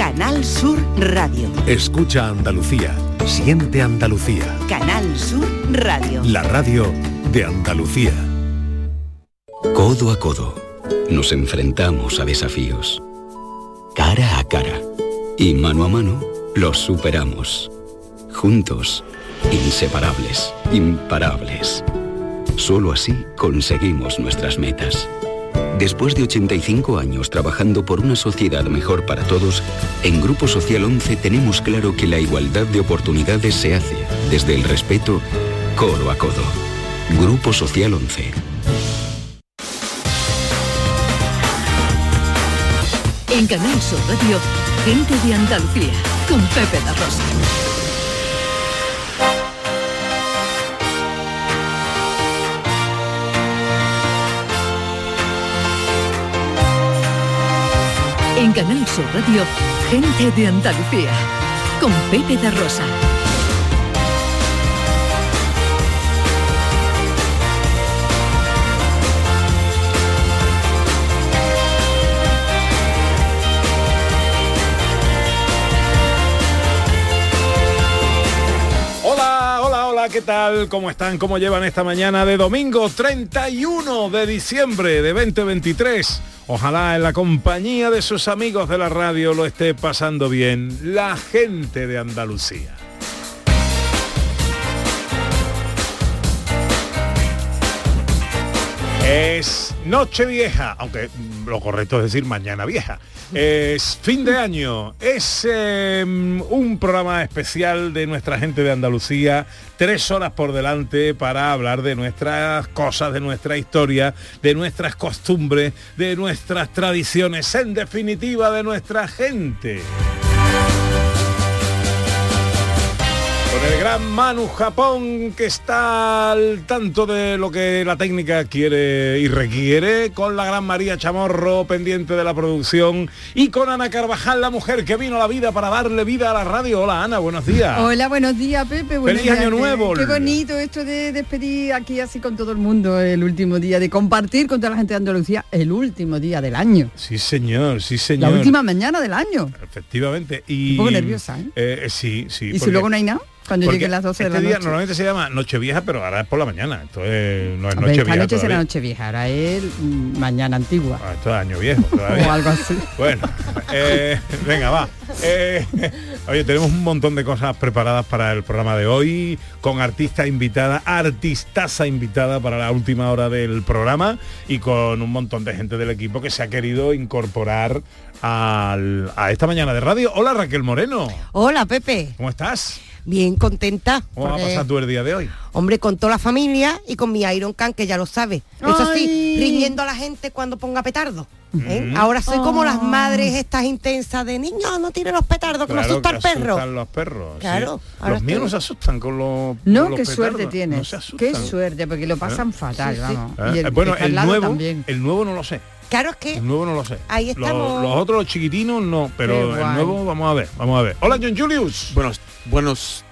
Canal Sur Radio. Escucha Andalucía. Siente Andalucía. Canal Sur Radio. La radio de Andalucía. Codo a codo. Nos enfrentamos a desafíos. Cara a cara. Y mano a mano los superamos. Juntos. Inseparables. Imparables. Solo así conseguimos nuestras metas. Después de 85 años trabajando por una sociedad mejor para todos, en Grupo Social 11 tenemos claro que la igualdad de oportunidades se hace desde el respeto codo a codo. Grupo Social 11. En Canal Sur Radio, gente de Andalucía, con Pepe da Rosa. En Canal Sur Radio, gente de Andalucía, con Pepe da Rosa. Hola, hola, hola, ¿qué tal? ¿Cómo están? ¿Cómo llevan esta mañana de domingo 31 de diciembre de 2023? Ojalá en la compañía de sus amigos de la radio lo esté pasando bien la gente de Andalucía. Es noche vieja, aunque lo correcto es decir mañana vieja. Es fin de año, es eh, un programa especial de nuestra gente de Andalucía, tres horas por delante para hablar de nuestras cosas, de nuestra historia, de nuestras costumbres, de nuestras tradiciones, en definitiva de nuestra gente. Con el gran Manu Japón que está al tanto de lo que la técnica quiere y requiere, con la gran María Chamorro pendiente de la producción y con Ana Carvajal, la mujer que vino a la vida para darle vida a la radio. Hola Ana, buenos días. Hola, buenos días Pepe. buenos Feliz días. año nuevo. Qué bonito esto de despedir aquí así con todo el mundo el último día, de compartir con toda la gente de Andalucía el último día del año. Sí señor, sí señor. La última mañana del año. Efectivamente. Y, Un poco nerviosa, ¿eh? eh, sí, sí. y si luego no hay nada, cuando porque lleguen las 12 de este la día noche. normalmente se llama Nochevieja, pero ahora es por la mañana. Entonces no es Hombre, esta Nochevieja noche será todavía. noche vieja, ahora es mm, mañana antigua. Ah, esto es año viejo todavía. o algo así. Bueno, eh, venga, va. Eh, oye, tenemos un montón de cosas preparadas para el programa de hoy, con artista invitada, artistaza invitada para la última hora del programa y con un montón de gente del equipo que se ha querido incorporar al- a esta mañana de radio. Hola Raquel Moreno, Hola Pepe, ¿cómo estás? Bien contenta. ¿Cómo va a pasar tú el día de hoy? Hombre, con toda la familia y con mi Iron Can, que ya lo sabe. Eso sí, riñendo a la gente cuando ponga petardo. ¿eh? Mm. Ahora soy como las madres estas intensas de niños, no tire los petardos, que me Claro, asusta que el perro. asustan los perros. Claro, Los míos estoy- no se asustan con los No, con los qué petardos. suerte No tienes. se asustan. qué suerte, porque lo pasan fatal, Sí, sí. vamos. ¿Eh? Y el, bueno, el nuevo, también. el nuevo no lo sé. Claro es que El nuevo no lo sé. Ahí Los- estamos. Los, otros, los chiquitinos, no, pero Qué el guay. nuevo vamos a ver, vamos a ver. Hola John Julius. Buenos, buenos,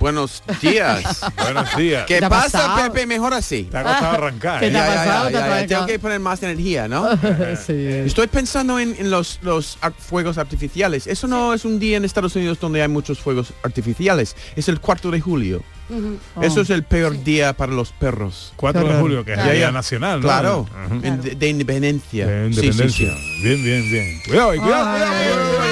buenos días. Buenos días. ¿Qué ¿Te ha pasa, pasado? Pepe? Mejor así. Te ha costado arrancar. ¿Qué ¿eh? te ha pasado? ¿Te ha Tengo que poner más energía, ¿no? Sí. Estoy pensando en, en los, los fuegos artificiales. Eso no es un día en Estados Unidos donde hay muchos fuegos artificiales. Es el 4 de julio. Oh. Eso es el peor día para los perros. 4 de julio, que es Claro. el Día Nacional, ¿no? Claro, de, de independencia. De Sí, sí, independencia. sí. Bien, bien, bien. Cuidado, cuidado,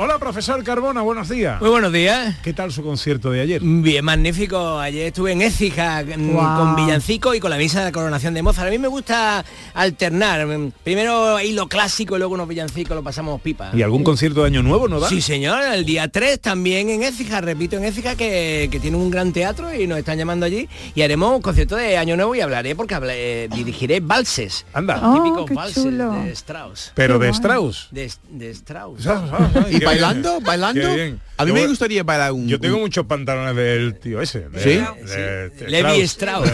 Hola, profesor Carbona, buenos días. Muy buenos días. ¿Qué tal su concierto de ayer? Bien, magnífico. Ayer estuve en Écija mm, con Villancico y con la misa de la coronación de Mozart. A mí me gusta alternar. Mm, Primero ahí lo clásico y luego unos villancicos lo pasamos pipa. ¿Y algún concierto de Año Nuevo no da? Sí, señor, el día 3 también en Écija, repito, en Écija que, que tiene un gran teatro y nos están llamando allí y haremos un concierto de Año Nuevo y hablaré porque eh, dirigiré valses. Anda. Oh, típicos valses chulo. de Strauss. Pero Qué de guay. Strauss. De, de Strauss. ¿Y Qué bien. bailando? ¿Bailando? Qué bien. A mí Yo me gustaría bailar un... Yo tengo un- muchos pantalones del tío ese. de- ¿Sí? de- de Levi Strauss.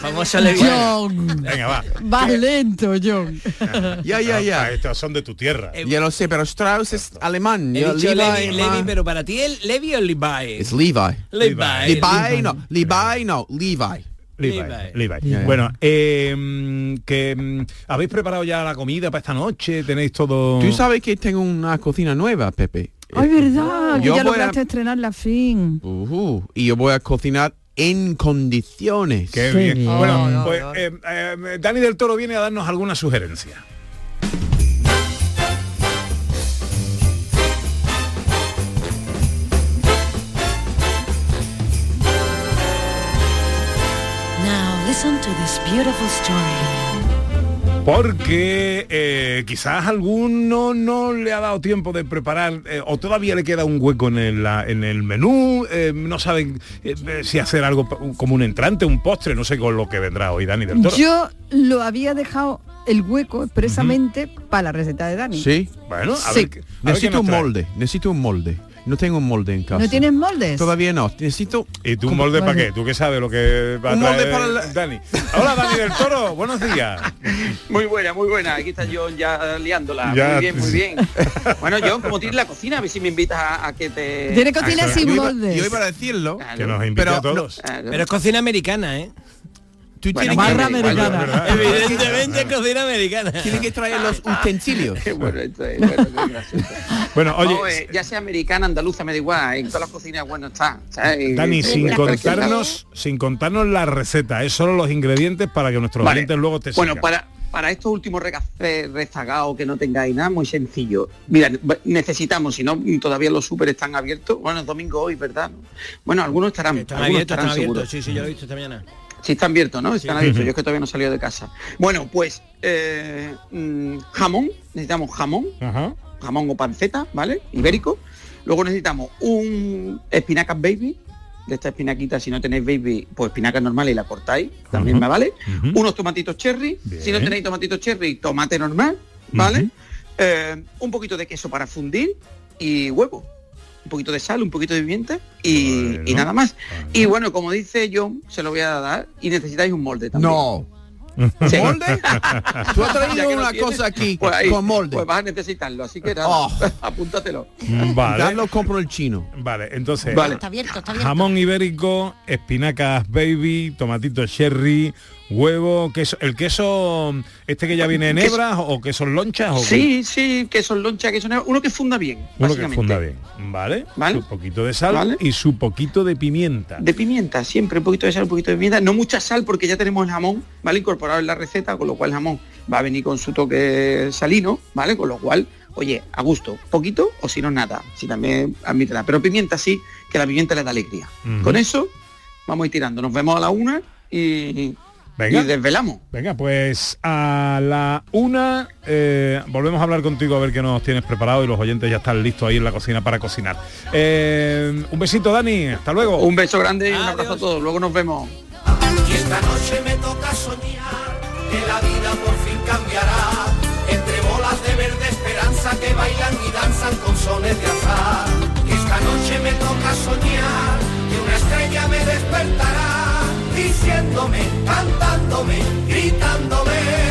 Famoso Levi. John, Venga, va. vas lento, John. Ya, ya, ya. Estos son de tu tierra. Eh, Ya lo sé, pero Strauss es alemán. He Yo- dicho Levi, Levi, pero para ti el Levi o Levi. Es Levi. Levi. Levi, no. Levi, no. Levi. Levi, Levi. Levi. Bueno, eh, mm, que mm, habéis preparado ya la comida para esta noche, tenéis todo. Tú sabes que tengo una cocina nueva, Pepe. Ay, verdad, que Yo ya voy a- lograste estrenar la fin. Ujú, y yo voy a cocinar en condiciones. Qué Qué bien. Bueno, pues eh, eh, Dani del Toro viene a darnos alguna sugerencia. Listen to this beautiful story. Porque eh, quizás alguno no le ha dado tiempo de preparar eh, o todavía le queda un hueco en el, la- en el menú, eh, no saben si hacer algo como un entrante, un postre, no sé con lo que vendrá hoy Dani del Toro. Yo lo había dejado el hueco expresamente para la receta de Dani. Sí. Bueno, a Sí. ver, a Necesito un molde, necesito un molde. No tengo un molde en casa. ¿No tienes moldes? Todavía no. Necesito ¿Y tú un molde para qué? ¿Tú qué sabes lo que va a Un molde para la- Dani? Hola Dani del Toro, buenos días. Muy buena, muy buena. Aquí está John ya liándola. Ya. Muy bien, muy bien. Bueno, John, como tienes la cocina, a ver si me invitas a, a que te... Tiene cocina Ah, sin yo iba, moldes. yo iba a decirlo. Claro. Que nos invite Pero a todos. Claro. Pero es cocina americana, ¿eh? Tú Bueno, tienes, Barra que, americana. Evidentemente cocina americana. tienes que traer los utensilios. bueno, esto es, bueno. Bueno, oye, No, eh, ya sea americana, andaluza, me da igual. En todas las cocinas, bueno, está. ¿sabes? Dani, Eh, sin contarnos, sin contarnos la receta, es solo los ingredientes para que nuestros Vale. clientes luego te Bueno, sigan. para, para estos últimos eh, rezagados que no tengáis nada, muy sencillo. Mira, necesitamos, si no, todavía los super están abiertos. Bueno, es domingo hoy, ¿verdad? Bueno, algunos estarán, Están algunos abiertos, estarán están abiertos. seguros. Sí, sí, yo lo he visto esta mañana. Sí, están abiertos, ¿no? Están Sí. abiertos. Yo es que todavía no he salido de casa. Bueno, pues eh, mm, jamón, necesitamos jamón, Ajá. jamón o panceta, ¿vale? Ibérico. Luego necesitamos un espinacas baby, de esta espinaquita, si no tenéis baby, pues espinacas normales y la cortáis, también me vale. Unos tomatitos cherry, Bien. si no tenéis tomatitos cherry, tomate normal, ¿vale? Eh, un poquito de queso para fundir y huevo. Un poquito de sal, un poquito de pimienta y, Bueno. y nada más. Y bueno, como dice John, se lo voy a dar y necesitáis un molde también. No. Sí. ¿Molde? Tú has traído una tienes, cosa aquí pues ahí, con molde. Pues vas a necesitarlo, así que nada, Oh. apúntatelo. Vale. Darlo compro el chino. Vale, entonces Vale. Está abierto, está abierto. jamón ibérico, espinacas baby, tomatito cherry, huevo, queso, el queso este que ya viene en Queso- hebras o queso en lonchas o qué? Sí, sí, que son loncha, que son uno que funda bien, uno que básicamente. funda bien, ¿vale? ¿Vale? Su poquito de sal ¿Vale? y su poquito de pimienta. De pimienta, siempre un poquito de sal, un poquito de pimienta, no mucha sal porque ya tenemos el jamón, ¿vale? Incorporado en la receta, con lo cual el jamón va a venir con su toque salino, ¿vale? Con lo cual, oye, a gusto, poquito o si no nada, si también admítela. Pero pimienta sí, que la pimienta le da alegría. Con eso vamos a ir tirando, nos vemos a la una y, Venga. y desvelamos. Venga, pues a la una eh, volvemos a hablar contigo a ver qué nos tienes preparado y los oyentes ya están listos ahí en la cocina para cocinar. Eh, un besito, Dani. Hasta luego. Un beso grande y un abrazo a todos, luego nos vemos. Y esta noche me toca soñar que la vida por fin cambiará. Entre bolas de verde esperanza que bailan y danzan con sones de azar. Que esta noche me toca soñar que una estrella me despertará. Diciéndome, cantándome, gritándome.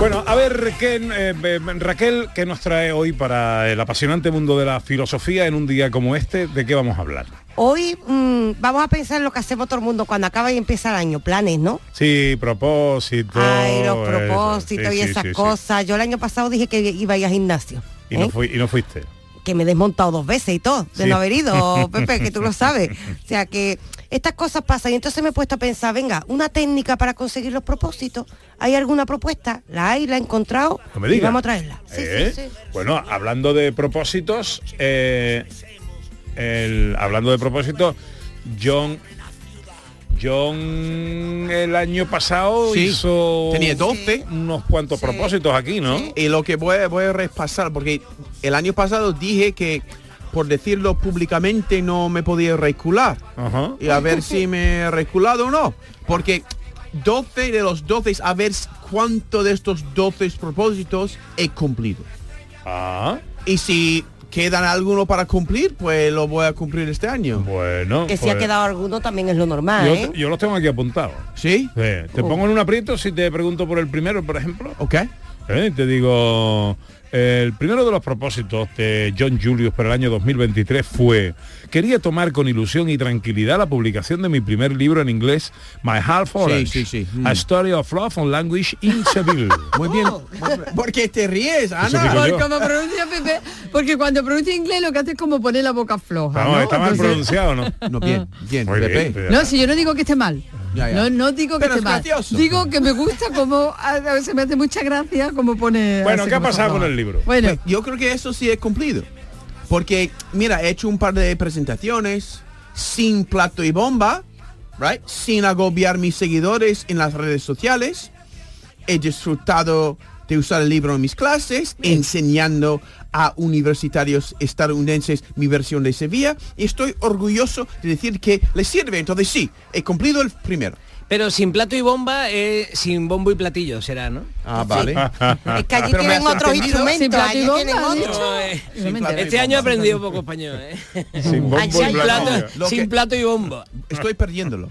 Bueno, a ver, ¿qué, eh, eh, Raquel, ¿qué nos trae hoy para el apasionante mundo de la filosofía en un día como este? ¿De qué vamos a hablar? Hoy mm, vamos a pensar en lo que hacemos todo el mundo cuando acaba y empieza el año, planes, ¿no? Sí, propósito. Ay, los eso, propósitos sí, y esas sí, sí. cosas. Yo el año pasado dije que iba a ir al gimnasio. Y, no ¿eh? fui, y no fuiste. Que me he desmontado dos veces y todo, de Sí. no haber ido, Pepe, que tú lo sabes. O sea que estas cosas pasan y entonces me he puesto a pensar, venga, una técnica para conseguir los propósitos. ¿Hay alguna propuesta? ¿La hay? ¿La he encontrado? No me Y vamos a traerla. Sí, ¿Eh? sí. Bueno, hablando de propósitos, eh, el- hablando de propósitos, John John el año pasado Sí, hizo tenía 12. unos cuantos propósitos aquí, ¿no? Y lo que voy, a- voy a repasar, porque el año pasado dije que, por decirlo públicamente, no me podía recular. Ajá. Y a ver si me he reculado o no. Porque 12 de los 12, a ver cuánto de estos 12 propósitos he cumplido. Ah, Y si quedan alguno para cumplir, pues lo voy a cumplir este año. bueno. Que si ha pues, quedado alguno también es lo normal, yo, ¿eh? yo los tengo aquí apuntados. ¿Sí? Sí, Te Oh. pongo en un aprieto si te pregunto por el primero, por ejemplo. Ok. Eh, Te digo, El primero de los propósitos de John Julius para el año 2023 fue, quería tomar con ilusión y tranquilidad la publicación de mi primer libro en inglés, My Half Orange, sí, sí. A Story of Love on Language in Seville. Muy bien. Porque te ríes, Ana. yo. Por como pronuncia Pepe, porque cuando pronuncia inglés lo que hace es como poner la boca floja. Vamos, ¿no? está mal Entonces- pronunciado, ¿no? No, bien, bien, Muy Pepe. bien, pero- No, si yo no digo que esté mal. Ya, ya. No, no digo que es mal. gracioso. Digo que me gusta como se me hace mucha gracia como pone. Bueno, ¿qué ha pasado con el libro? Bueno, Pues yo creo que eso sí he cumplido. Porque, mira, he hecho un par de presentaciones sin plato y bomba, right? Sin agobiar mis seguidores en las redes sociales. He disfrutado de usar el libro en mis clases, enseñando a universitarios estadounidenses mi versión de Sevilla. Y estoy orgulloso de decir que les sirve. Entonces sí, he cumplido el primero. Pero sin plato y bomba, eh, sin bombo y platillo será, ¿no? Ah, vale. Es que allí Pero me tienen otros instrumentos, eh. Este año he aprendido poco español, ¿eh? Sin bombo y. Plato- sin y bomba. Estoy perdiéndolo.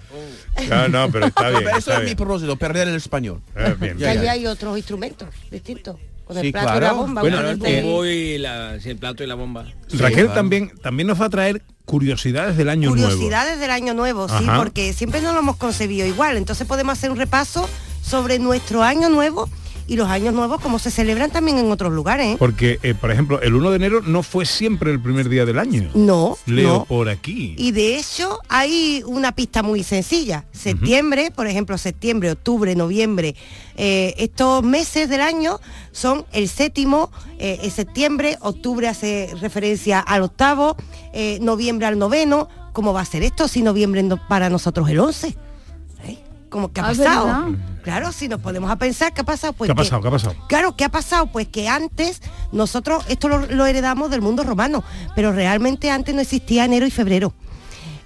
No, no, pero está bien. Pero eso está es mi propósito, perder el español. Eh, bien, Que Ya, allí hay otros instrumentos distintos. Con el Sí, plato y la claro. bomba. Bueno, uno el en el- bombo y la, sí, el plato y la bomba. Raquel claro. también, también nos va a traer curiosidades del año nuevo. Curiosidades del año nuevo, sí, Ajá. porque siempre no lo hemos concebido igual. Entonces podemos hacer un repaso sobre nuestro año nuevo y los años nuevos como se celebran también en otros lugares. ¿eh? Porque, eh, por ejemplo, el 1 de enero no fue siempre el primer día del año. No, Leo no. por aquí. Y de hecho hay una pista muy sencilla. Septiembre, por ejemplo, septiembre, octubre, noviembre, eh, estos meses del año son el séptimo, eh, en septiembre, octubre hace referencia al octavo, noviembre al noveno. ¿Cómo va a ser esto si noviembre no- para nosotros el 11? ¿Cómo que ha Ah, pasado? ¿verdad? Claro, si nos ponemos a pensar, ¿qué ha pasado? Pues ¿Qué ha que- pasado? ¿Qué ha pasado? Claro, ¿qué ha pasado? Pues que antes nosotros esto lo, lo heredamos del mundo romano, pero realmente antes no existía enero y febrero.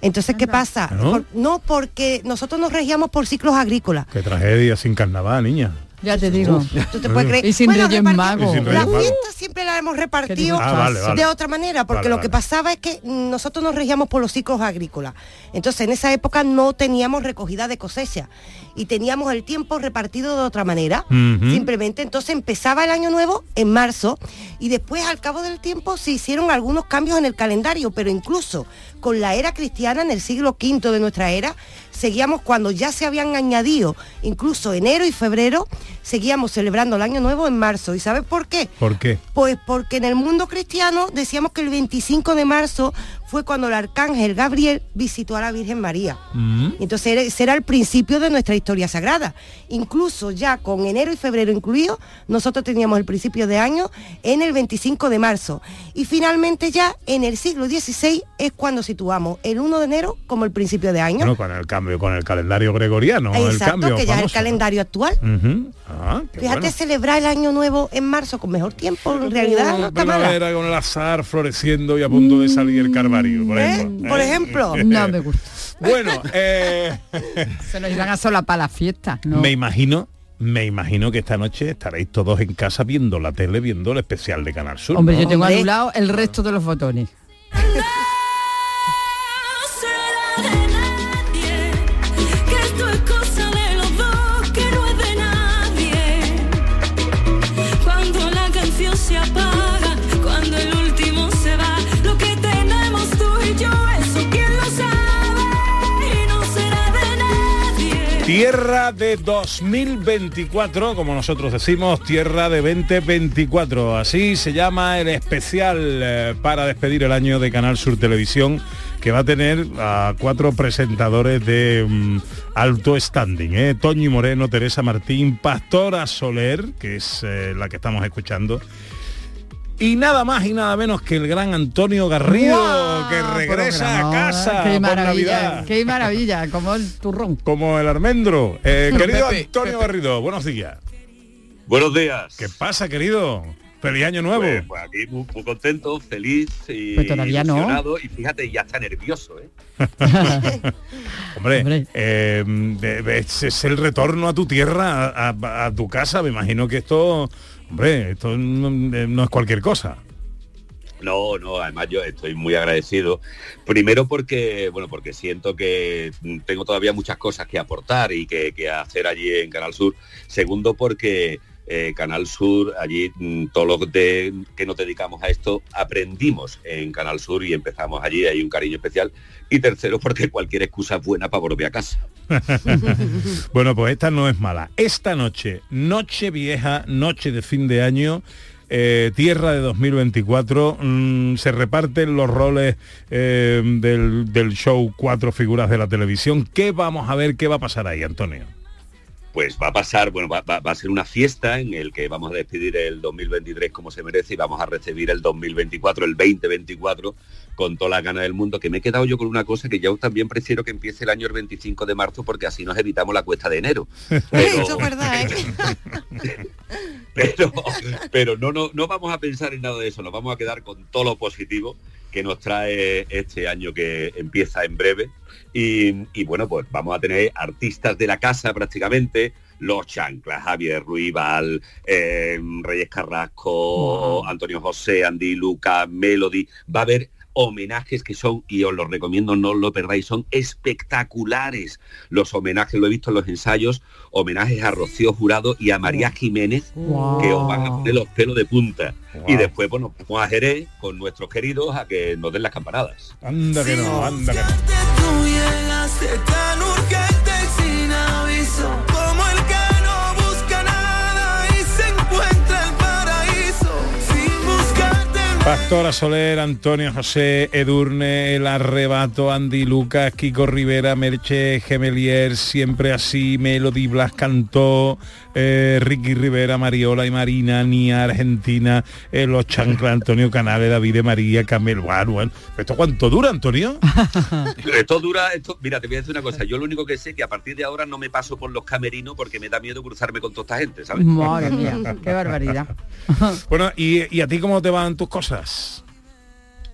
Entonces, ¿qué pasa? ¿No? Por- no, porque nosotros nos regíamos por ciclos agrícolas. Qué tragedia sin carnaval, niña. Ya te digo. ¿Tú te puedes creer? Y sin Reyes Magos. La Reyes Magos. fiesta siempre la hemos repartido Ah, vale, vale. de otra manera, porque Vale, lo vale. que pasaba es que nosotros nos regíamos por los ciclos agrícolas. Entonces, en esa época no teníamos recogida de cosecha y teníamos el tiempo repartido de otra manera. Simplemente, entonces empezaba el año nuevo en marzo y después al cabo del tiempo se hicieron algunos cambios en el calendario, pero incluso con la era cristiana en el siglo V de nuestra era, seguíamos cuando ya se habían añadido incluso enero y febrero, seguíamos celebrando el año nuevo en marzo. ¿Y sabes por qué? ¿Por qué? Pues porque en el mundo cristiano decíamos que el 25 de marzo fue cuando el arcángel Gabriel visitó a la Virgen María. Mm. Entonces ese era el principio de nuestra historia sagrada. Incluso ya con enero y febrero incluidos, nosotros teníamos el principio de año en el 25 de marzo. Y finalmente ya en el siglo XVI es cuando situamos el 1 de enero como el principio de año. Bueno, con el cambio, con el calendario gregoriano, el Exacto, cambio que ya es el calendario actual. Ah, Fíjate bueno. celebrar el año nuevo en marzo con mejor tiempo, en realidad no está mala. primavera con el azar floreciendo y a punto de salir el carvario, por ¿Eh? ejemplo. Por ¿Eh? ejemplo. No me gusta. Bueno, eh, Se nos iban a solapar las fiestas. No. me imagino, me imagino que esta noche estaréis todos en casa viendo la tele, viendo el especial de Canal Sur. Hombre, ¿no? yo tengo Hombre. anulado el resto de los botones. Tierra de 2024, como nosotros decimos, Tierra de 2024. Así se llama el especial eh, para despedir el año de Canal Sur Televisión, que va a tener a cuatro presentadores de mm, alto standing. ¿eh? Toñi Moreno, Teresa Martín, Pastora Soler, que es eh, la que estamos escuchando. Y nada más y nada menos que el gran Antonio Garrido, que regresa a casa Qué por maravilla, Navidad. qué maravilla, como el turrón. Como el almendro. Eh, querido Pepe, Antonio Pepe. Garrido, buenos días. Buenos días. ¿Qué pasa, querido? Feliz año nuevo. Pues, pues aquí muy, muy contento, feliz y Pues todavía no. Y fíjate, ya está nervioso, ¿eh? Hombre, Hombre. eh, es, es el retorno a tu tierra, a, a- a tu casa. Me imagino que esto, hombre, esto no, no es cualquier cosa. No, no, además yo estoy muy agradecido. Primero porque, bueno, porque siento que tengo todavía muchas cosas que aportar y que, que hacer allí en Canal Sur. Segundo porque eh, Canal Sur, allí mm, todo lo de- que nos dedicamos a esto aprendimos en Canal Sur y empezamos allí, hay un cariño especial. Y tercero, porque cualquier excusa es buena para volver a casa. Bueno, pues esta no es mala. Esta noche, noche vieja, noche de fin de año, eh, tierra de 2024, mm, se reparten los roles eh, del, del show Cuatro Figuras de la Televisión. ¿Qué vamos a ver? ¿Qué va a pasar ahí, Antonio? Pues va a pasar, bueno, va, va- va a ser una fiesta en el que vamos a despedir el 2023 como se merece y vamos a recibir el 2024, el 2024, con toda la gana del mundo, que me he quedado yo con una cosa que yo también prefiero que empiece el año el 25 de marzo porque así nos evitamos la cuesta de enero. Pero, Eso es verdad, ¿eh? pero, pero no, no, no vamos a pensar en nada de eso, nos vamos a quedar con todo lo positivo que nos trae este año que empieza en breve. Y, y bueno, pues vamos a tener artistas de la casa prácticamente, Los Chanclas, Javier Ruibal, eh, Reyes Carrasco, Antonio José, Andy Luca, Melody. Va a haber homenajes que son, y os los recomiendo, no os lo perdáis, son espectaculares. Los homenajes, lo he visto en los ensayos, homenajes a Rocío Jurado y a María Jiménez, que os van a poner los pelos de punta. Y después, bueno, vamos a Jerez con nuestros queridos a que nos den las campanadas. Anda que no, anda que no. Pastora Soler, Antonio José, Edurne, El Arrebato, Andy Lucas, Kiko Rivera, Merche Gemelier, Siempre Así, Melody Blas cantó, eh, Ricky Rivera, Mariola y Marina, Nia Argentina, eh, Los Chancla, Antonio Canales, David de María, Camel, bueno. ¿Esto cuánto dura, Antonio? Esto dura, esto, mira, te voy a decir una cosa, yo lo único que sé es que a partir de ahora no me paso por los camerinos porque me da miedo cruzarme con toda esta gente, ¿sabes? Madre mía, qué barbaridad. Bueno, ¿y, y a ti cómo te van tus cosas?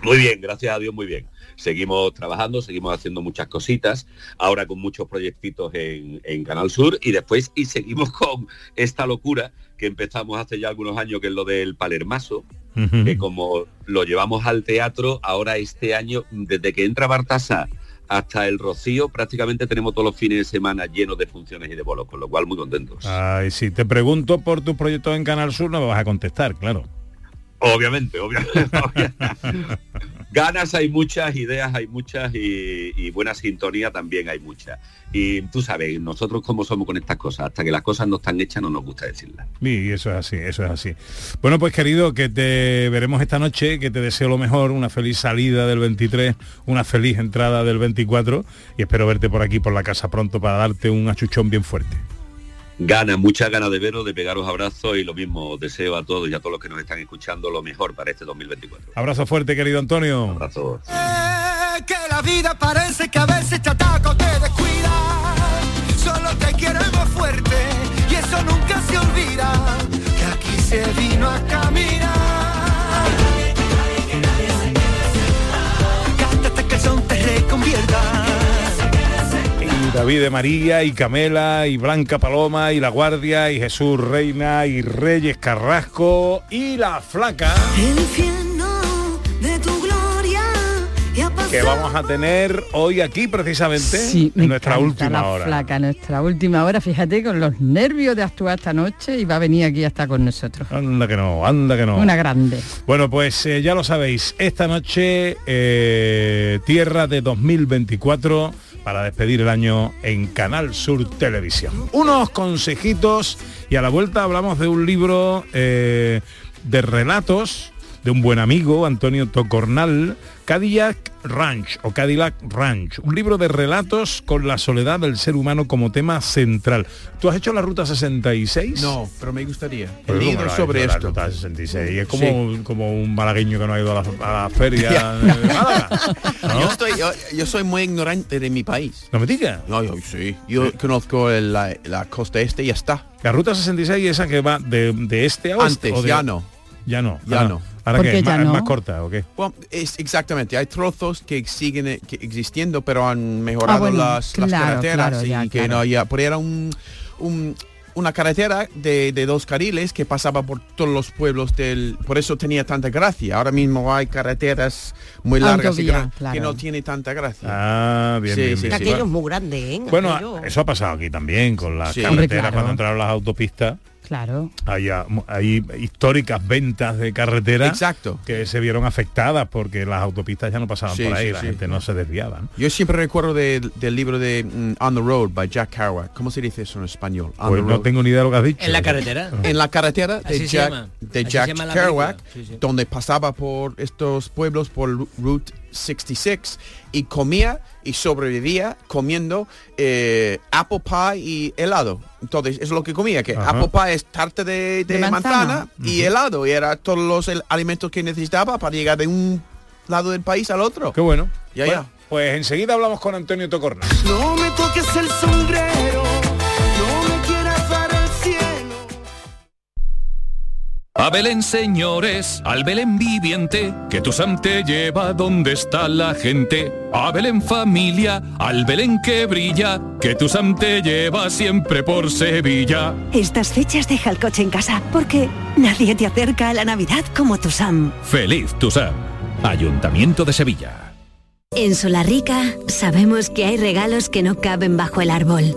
Muy bien, gracias a Dios, muy bien. Seguimos trabajando, seguimos haciendo muchas cositas, ahora con muchos proyectitos en, en Canal Sur y después y seguimos con esta locura que empezamos hace ya algunos años, que es lo del Palermaso, que como lo llevamos al teatro, ahora este año, desde que entra Bartasa hasta el Rocío, prácticamente tenemos todos los fines de semana llenos de funciones y de bolos, con lo cual muy contentos. Ay, si te pregunto por tus proyectos en Canal Sur, no me vas a contestar, claro. Obviamente, obviamente. Ganas hay muchas, ideas hay muchas y, y buena sintonía también hay muchas. Y tú sabes, nosotros como somos con estas cosas, hasta que las cosas no están hechas no nos gusta decirlas. Y eso es así, eso es así. Bueno, pues querido, que te veremos esta noche, que te deseo lo mejor, una feliz salida del 23, una feliz entrada del 24 y espero verte por aquí, por la casa pronto para darte un achuchón bien fuerte. Ganas, muchas ganas de veros, de pegaros abrazos y lo mismo deseo a todos y a todos los que nos están escuchando lo mejor para este 2024. Abrazo fuerte, querido Antonio. Abrazo. Eh, que la vida parece que a veces te ataca o te descuida. Solo te queremos fuerte y eso nunca se olvida. Que aquí se vino a caminar. Cántate que el son te reconvierta. David de María, y Camela, y Blanca Paloma, y La Guardia, y Jesús Reina, y Reyes Carrasco, y La Flaca, El infierno de tu gloria que vamos a tener hoy aquí precisamente, Sí, en nuestra última la hora. Flaca, nuestra última hora, fíjate, con los nervios de actuar esta noche y va a venir aquí hasta con nosotros. Anda que no, anda que no. Una grande. Bueno, pues eh, ya lo sabéis, esta noche eh, Tierra de 2024 para despedir el año en Canal Sur Televisión. Unos consejitos y a la vuelta hablamos de un libro eh, de relatos de un buen amigo, Antonio Tocornal, Cadillac Ranch o Cadillac Ranch, un libro de relatos con la soledad del ser humano como tema central. ¿Tú has hecho la Ruta 66? No, pero me gustaría. He Pues la- sobre la esto. Ruta 66. Es como, Sí. como un malagueño que no ha ido a la, a la feria de Málaga. ¿no? Yo, estoy, yo, yo soy muy ignorante de mi país. No me digas. No, yo sí. Yo conozco el- la, la costa este y ya está. La Ruta 66 esa que va de, de este a oeste. Antes, ¿o de- ya no. Ya no. Ya no. Ahora ¿Por que qué es ya más, no? más corta, ¿o qué? Bueno, es exactamente. Hay trozos que siguen eh, que existiendo, pero han mejorado Ah, bueno, las, carreteras claro, y ya, que claro. no había. Por era un, un- una carretera de, de dos carriles que pasaba por todos los pueblos del. Por eso tenía tanta gracia. Ahora mismo hay carreteras muy largas y gran- claro. que no tiene tanta gracia. Ah, bien, Sí, bien, sí, bien. Aquello es muy grande, ¿eh? Bueno, Aquello- eso ha pasado aquí también con las Sí. carreteras Hombre, claro. cuando entraron las autopistas. Claro. Hay, ah, hay históricas ventas de carretera Exacto. que se vieron afectadas porque las autopistas ya no pasaban Sí, por ahí, sí, la sí. gente no se desviaba. ¿no? Yo siempre recuerdo de- del libro de mm, On the Road by Jack Kerouac. ¿Cómo se dice eso en español? On Pues the no road. tengo ni idea de lo que has dicho. En la carretera. En la carretera de Así Jack, de Así Jack Kerouac, película. Sí, sí. donde pasaba por estos pueblos por Route 66 y comía y sobrevivía comiendo eh, apple pie y helado. Entonces, es lo que comía, que Ajá. apple pie es tarta de, de De manzana. manzana, y helado, y era todos los el- alimentos que necesitaba para llegar de un lado del país al otro. Qué bueno. Ya, pues, ya. pues enseguida hablamos con Antonio Tocorna. No me toques el sombrero, A Belén, señores, al Belén viviente, que tu Sam te lleva donde está la gente. A Belén familia, al Belén que brilla, que tu Sam te lleva siempre por Sevilla. Estas fechas deja el coche en casa porque nadie te acerca a la Navidad como tu Sam. Feliz tu Sam. Ayuntamiento de Sevilla. En Solarrica sabemos que hay regalos que no caben bajo el árbol.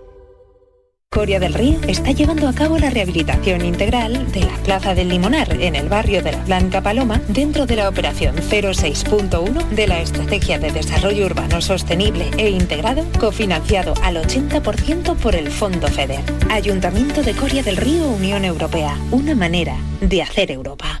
Coria del Río está llevando a cabo la rehabilitación integral de la Plaza del Limonar en el barrio de la Blanca Paloma dentro de la operación 06.1 de la Estrategia de Desarrollo Urbano Sostenible e Integrado cofinanciado al 80% por el Fondo FEDER. Ayuntamiento de Coria del Río Unión Europea. Una manera de hacer Europa.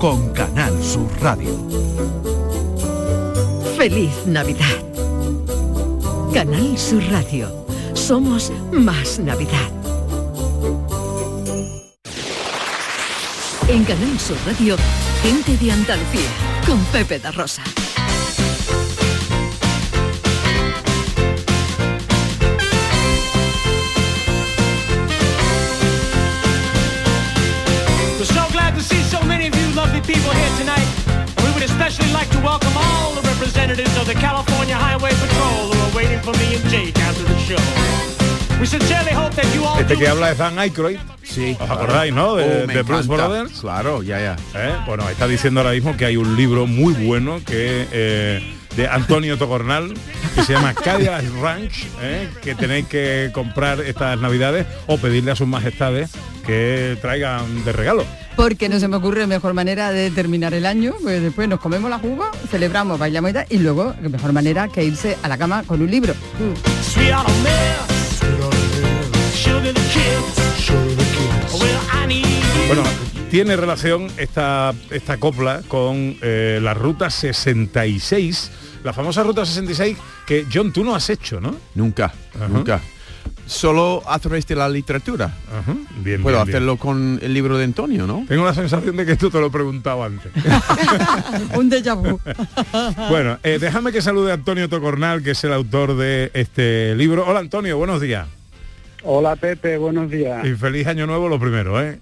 con Canal Sur Radio. Feliz Navidad. Canal Sur Radio. Somos más Navidad. En Canal Sur Radio, gente de Andalucía, con Pepe da Rosa. To see so many of you lovely people here tonight. And we would especially like to welcome all the representatives of the California Highway Patrol who are waiting for me and Jake after the show. We sincerely hope that you all Este que habla es Dan Aykroyd. Sí. ¿Os acordáis, no? De, Oh, de Blues encanta. Brothers. Claro, ya, ya. ¿Eh? Bueno, está diciendo ahora mismo que hay un libro muy bueno que eh, de Antonio Tocornal que se llama Cadillac Ranch, ¿eh? que tenéis que comprar estas navidades o pedirle a sus majestades que traigan de regalo. Porque no se me ocurre mejor manera de terminar el año, pues después nos comemos la jugo, celebramos, bailamos y tal, y luego mejor manera que irse a la cama con un libro. Bueno, tiene relación esta, esta copla con eh, la ruta 66, la famosa ruta 66 que John tú no has hecho, ¿no? Nunca, nunca. Solo a través de la literatura. Bien, Puedo bien, bien. hacerlo con el libro de Antonio, ¿no? Tengo la sensación de que esto te lo he preguntado antes. un déjà vu. Bueno, eh, déjame que salude a Antonio Tocornal, que es el autor de este libro. Hola Antonio, buenos días. Hola Pepe, buenos días. Y feliz año nuevo lo primero, ¿eh?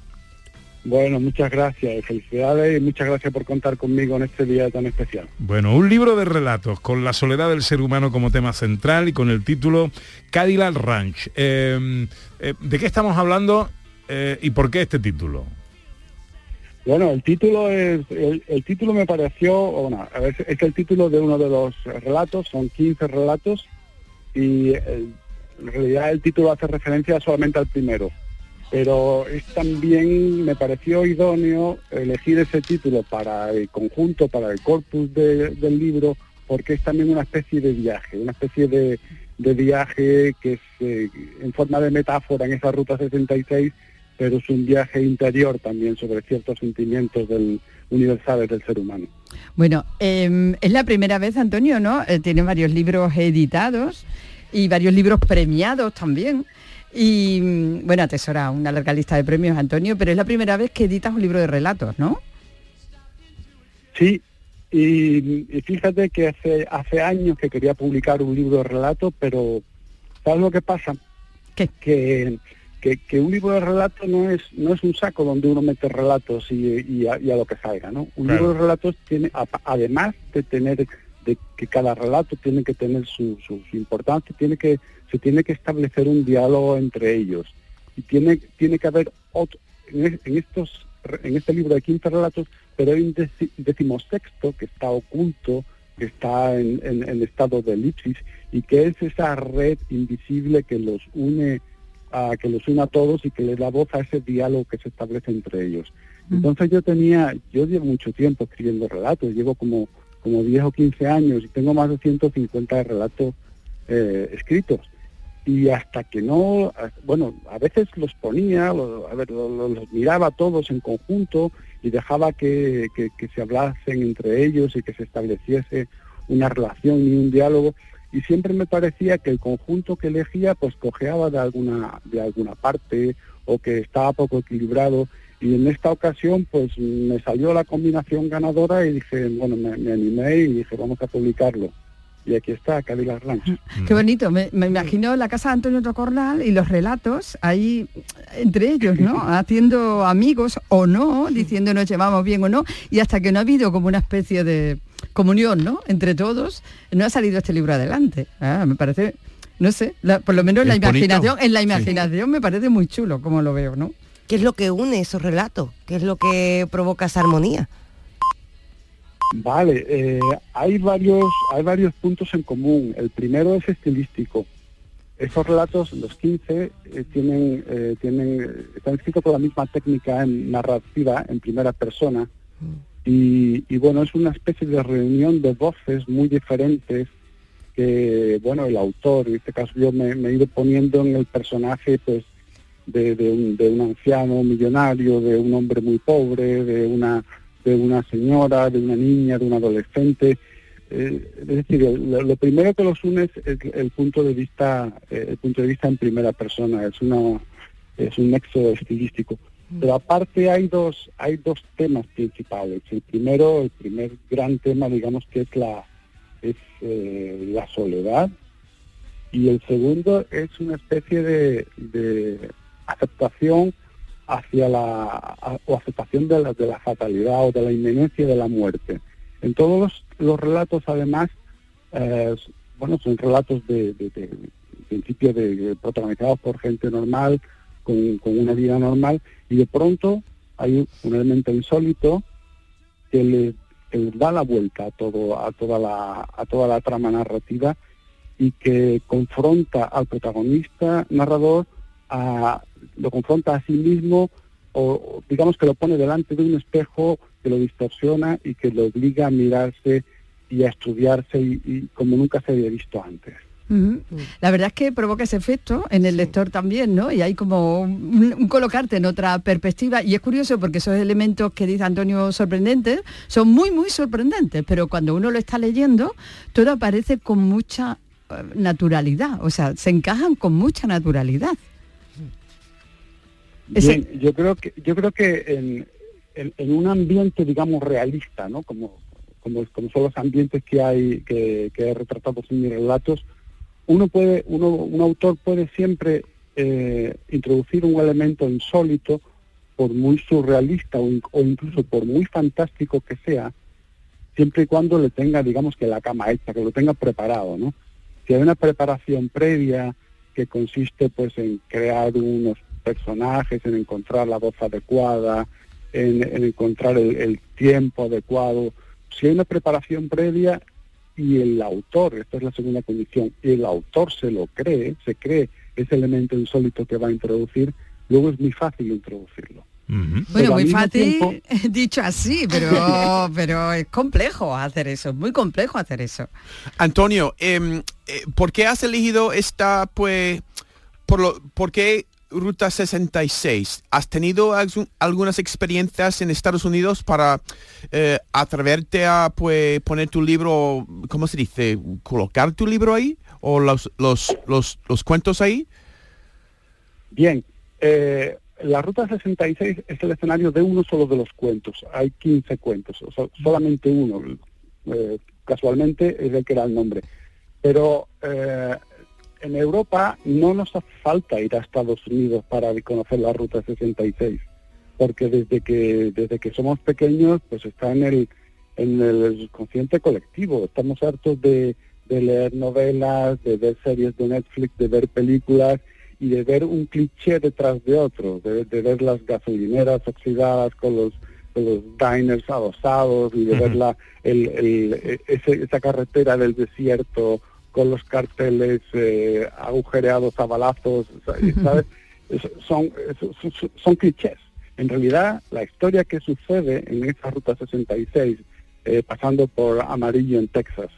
Bueno, muchas gracias felicidades y muchas gracias por contar conmigo en este día tan especial. Bueno, un libro de relatos con la soledad del ser humano como tema central y con el título Cadillac Ranch. Eh, eh, ¿De qué estamos hablando eh, y por qué este título? Bueno, el título es el, el título me pareció, bueno, a ver, es el título de uno de los relatos, son 15 relatos y el- en realidad el título hace referencia solamente al primero. Pero es también me pareció idóneo elegir ese título para el conjunto, para el corpus de- del libro, porque es también una especie de viaje, una especie de, viaje que es eh, en forma de metáfora en esa ruta 66, pero es un viaje interior también sobre ciertos sentimientos universales del ser humano. Bueno, eh, es la primera vez, Antonio, ¿no? Eh, tiene varios libros editados y varios libros premiados también. Y mm, bueno, atesora una larga lista de premios, Antonio, pero es la primera vez que editas un libro de relatos, ¿no? Sí, y, y fíjate que hace, hace años que quería publicar un libro de relatos, pero ¿sabes lo que pasa? ¿Qué? Que, que, que un libro de relatos no es no es un saco donde uno mete relatos y, y a, y a lo que salga, ¿no? Un Claro. libro de relatos tiene, a- además de tener, de que cada relato tiene que tener su, su, su importancia, tiene que, se tiene que establecer un diálogo entre ellos. Y tiene, tiene que haber otro, en, es- en estos en este libro de 15 relatos, pero hay un deci- decimosexto que está oculto, que está en, en- en estado de elipsis y que es esa red invisible que los une a, que los une a todos y que le da voz a ese diálogo que se establece entre ellos. Entonces yo tenía, yo llevo mucho tiempo escribiendo relatos, llevo como, como 10 o 15 años y tengo más de 150 relatos eh, escritos. Y hasta que no, bueno, a veces los ponía, lo- a ver, lo- lo- los miraba todos en conjunto y dejaba que, que- que se hablasen entre ellos y que se estableciese una relación y un diálogo. Y siempre me parecía que el conjunto que elegía pues cojeaba de alguna, de alguna parte o que estaba poco equilibrado. Y en esta ocasión pues me salió la combinación ganadora y dije, bueno, me, me animé y dije, vamos a publicarlo. Y aquí está, Cadillac Ranch. Qué bonito, me, me imagino la casa de Antonio Tocornal y los relatos ahí entre ellos, ¿no? Haciendo amigos o no, diciendo nos llevamos bien o no, y hasta que no ha habido como una especie de comunión, ¿no? Entre todos, no ha salido este libro adelante. Ah, me parece, no sé, la- por lo menos la Es bonito. imaginación, en la Sí. imaginación me parece muy chulo como lo veo, ¿no? ¿Qué es lo que une esos relatos? ¿Qué es lo que provoca esa armonía? Vale, eh, hay varios hay varios puntos en común. El primero es estilístico. Esos relatos, los 15, eh, tienen eh, tienen están escritos con la misma técnica en narrativa en primera persona y, y, bueno es una especie de reunión de voces muy diferentes que bueno el autor en este caso yo me, me he ido poniendo en el personaje pues de, de un, de un anciano millonario, de un hombre muy pobre, de una de una señora, de una niña, de un adolescente. Eh, es decir, lo, lo primero que los une es el, el punto de vista, eh, el punto de vista en primera persona, es una es un nexo estilístico. Pero aparte hay dos hay dos temas principales. El primero, el primer gran tema, digamos que es la es eh, la soledad y el segundo es una especie de, de aceptación hacia la o aceptación de la, de la fatalidad o de la inminencia de la muerte. En todos los, relatos, además, eh, bueno, son relatos de, de- de- principio de, de protagonizados por gente normal, con, con una vida normal, y de pronto hay un elemento insólito que le, que le da la vuelta a todo, a toda la, a toda la trama narrativa y que confronta al protagonista narrador a, lo confronta a sí mismo o o digamos que lo pone delante de un espejo que lo distorsiona y que lo obliga a mirarse y a estudiarse y, y como nunca se había visto antes. La verdad es que provoca ese efecto en el lector también, ¿no? Y hay como un, un colocarte en otra perspectiva. Y es curioso porque esos elementos que dice Antonio sorprendentes son muy, muy sorprendentes, pero cuando uno lo está leyendo, todo aparece con mucha eh, naturalidad, o sea, se encajan con mucha naturalidad. Bien, yo creo que yo creo que en, en- un ambiente digamos realista, ¿no? Como como, son los ambientes que hay que, que he retratado en mis relatos, uno puede uno un autor puede siempre eh, introducir un elemento insólito por muy surrealista o, o incluso por muy fantástico que sea, siempre y cuando le tenga, digamos que la cama hecha, que lo tenga preparado, ¿no? Si hay una preparación previa que consiste pues en crear unos personajes, en encontrar la voz adecuada, en, en encontrar el, el tiempo adecuado, si hay una preparación previa y el autor, esta es la segunda condición, y el autor se lo cree, se cree ese elemento insólito que va a introducir, luego es muy fácil introducirlo. Bueno, muy fácil tiempo- dicho así, pero, pero es complejo hacer eso, es muy complejo hacer eso. Antonio, em, eh, ¿por qué has elegido esta, pues, por, lo, por qué Ruta 66? ¿Has tenido algunas experiencias en Estados Unidos para eh, atreverte a, pues, poner tu libro, ¿cómo se dice? ¿Colocar tu libro ahí? ¿O los, los, los, los cuentos ahí? Bien, eh, la Ruta 66 es el escenario de uno solo de los cuentos. Hay 15 cuentos, o sea, solamente uno. eh, casualmente es el que da el nombre. Pero eh, en Europa no nos hace falta ir a Estados Unidos para conocer la Ruta 66, porque desde que desde que somos pequeños, pues está en el en el consciente colectivo. Estamos hartos de, de leer novelas, de ver series de Netflix, de ver películas y de ver un cliché detrás de otro, de, de ver las gasolineras oxidadas con los, con los diners adosados y de ver la, el, el- ese- esa carretera del desierto con los carteles eh, agujereados a balazos, ¿sabes? Es- Son, son, son clichés. En realidad, la historia que sucede en esa Ruta 66, eh, pasando por Amarillo en Texas,